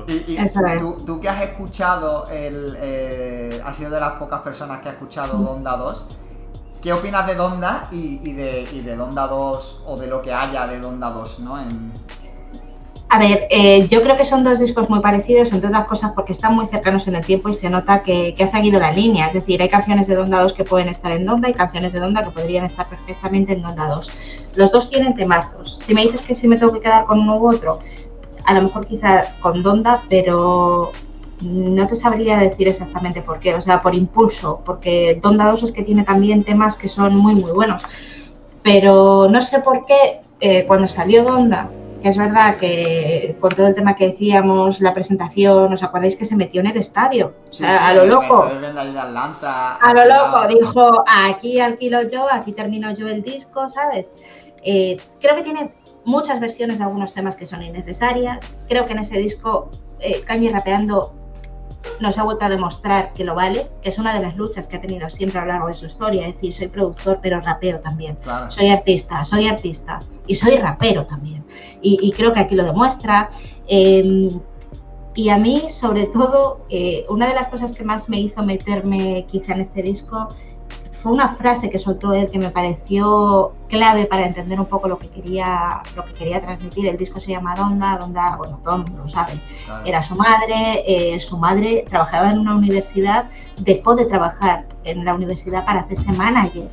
y, tú, que has escuchado, el, eh, has sido de las pocas personas que ha escuchado Donda 2, ¿qué opinas de Donda y, de, y de Donda 2 o de lo que haya de Donda 2, ¿no? A ver, eh, yo creo que son dos discos muy parecidos, entre otras cosas porque están muy cercanos en el tiempo y se nota que, ha seguido la línea. Es decir, hay canciones de Donda 2 que pueden estar en Donda y canciones de Donda que podrían estar perfectamente en Donda 2. Los dos tienen temazos. Si me dices que si me tengo que quedar con uno u otro, a lo mejor quizá con Donda, pero no te sabría decir exactamente por qué. O sea, por impulso, porque Donda 2 es que tiene también temas que son muy, muy buenos. Pero no sé por qué eh, cuando salió Donda es verdad que con todo el tema que decíamos, la presentación, ¿os acordáis que se metió en el estadio? a lo loco. a lo loco, dijo, aquí alquilo yo, aquí termino yo el disco, ¿sabes? Eh, creo que tiene muchas versiones de algunos temas que son innecesarias. Creo que en ese disco eh, Cañi rapeando nos ha vuelto a demostrar que lo vale, que es una de las luchas que ha tenido siempre a lo largo de su historia, es decir, soy productor pero rapeo también, soy artista, soy artista y soy rapero también. Y, creo que aquí lo demuestra. Em, y a mí, sobre todo, eh, una de las cosas que más me hizo meterme quizá en este disco fue una frase que soltó él que me pareció clave para entender un poco lo que quería, lo que quería transmitir. El disco se llama Donda, Donda, bueno, mundo lo sabe. Era su madre, eh, su madre trabajaba en una universidad, dejó de trabajar en la universidad para hacerse manager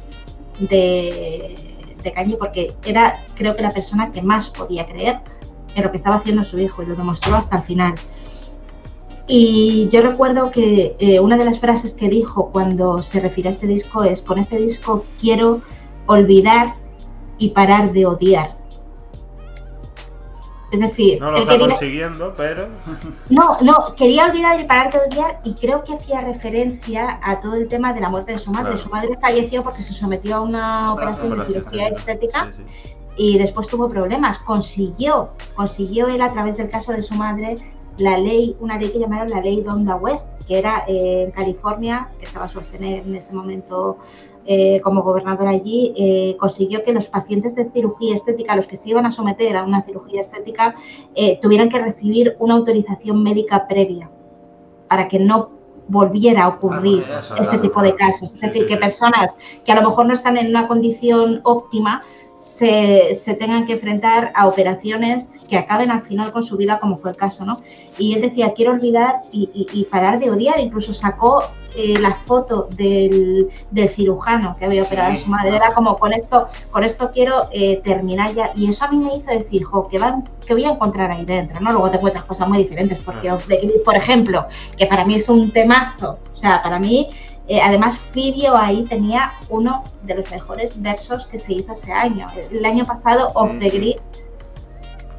de, de Kanye porque era, creo que, la persona que más podía creer en lo que estaba haciendo su hijo y lo demostró hasta el final. Y yo recuerdo que eh, una de las frases que dijo cuando se refiere a este disco es, con este disco quiero olvidar y parar de odiar. Es decir, no lo está consiguiendo, pero. (laughs) No, no, quería olvidar y parar de odiar y creo que hacía referencia a todo el tema de la muerte de su madre. Su madre falleció porque se sometió a una operación, de cirugía estética y después tuvo problemas. Consiguió, consiguió él a través del caso de su madre la ley, una ley que llamaron la ley Donda West, que era eh, en California, que estaba Schwarzenegger en ese momento eh, como gobernador allí, eh, consiguió que los pacientes de cirugía estética, los que se iban a someter a una cirugía estética, tuvieran que recibir una autorización médica previa para que no volviera a ocurrir este tipo de casos. Es decir, que personas que a lo mejor no están en una condición óptima, se, tengan que enfrentar a operaciones que acaben al final con su vida, como fue el caso, ¿no? Y él decía, quiero olvidar y, parar de odiar. Incluso sacó eh, la foto del, cirujano que había operado a su madre. Era como, con esto, con esto quiero eh, terminar ya. Y eso a mí me hizo decir, jo, ¿qué, van, qué voy a encontrar ahí dentro? ¿no? Luego te encuentras cosas muy diferentes, porque, ah. por ejemplo, que para mí es un temazo. O sea, para mí eh, además, Fibio ahí tenía uno de los mejores versos que se hizo ese año. El año pasado, Off the Grid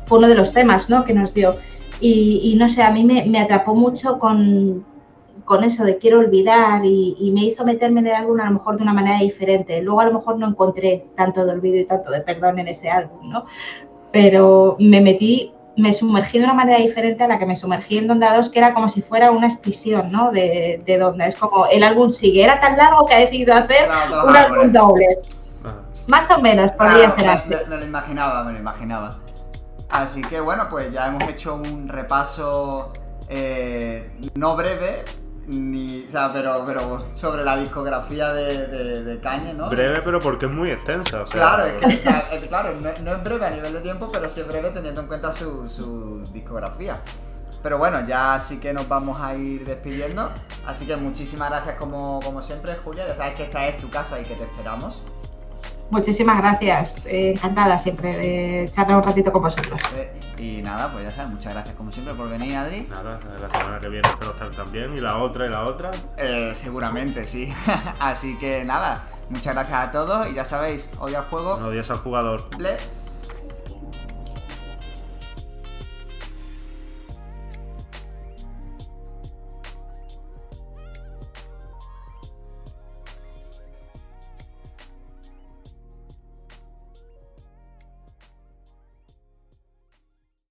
fue uno de los temas ¿no? que nos dio. Y, no sé, a mí me, atrapó mucho con, con, eso de quiero olvidar y, me hizo meterme en el álbum a lo mejor de una manera diferente. Luego a lo mejor no encontré tanto de olvido y tanto de perdón en ese álbum, ¿no? Pero me metí me sumergí de una manera diferente a la que me sumergí en Donda 2, que era como si fuera una escisión, ¿no? De, de Donda. Es como el álbum sigue. Era tan largo que ha decidido hacer un álbum doble. Más o menos podría ser así. Me, lo imaginaba, me lo imaginaba. Así que bueno, pues ya hemos hecho un repaso eh, no breve, ni, o sea, pero, pero sobre la discografía de, de, Kanye, ¿no? Breve, pero porque es muy extensa. claro, es que, claro, no, es breve a nivel de tiempo, pero sí es breve teniendo en cuenta su, su discografía. Pero bueno, ya sí que nos vamos a ir despidiendo. Así que muchísimas gracias como, como siempre, Julia. Ya sabes que esta es tu casa y que te esperamos. Muchísimas gracias, eh, encantada siempre de charlar un ratito con vosotros. Eh, y nada, pues ya sabes, muchas gracias como siempre por venir, Adri. Nada, la semana que viene espero estar también, y la otra y la otra. Eh, seguramente, sí. (laughs) Así que nada, muchas gracias a todos y ya sabéis, hoy al juego. No odias al jugador. Bless.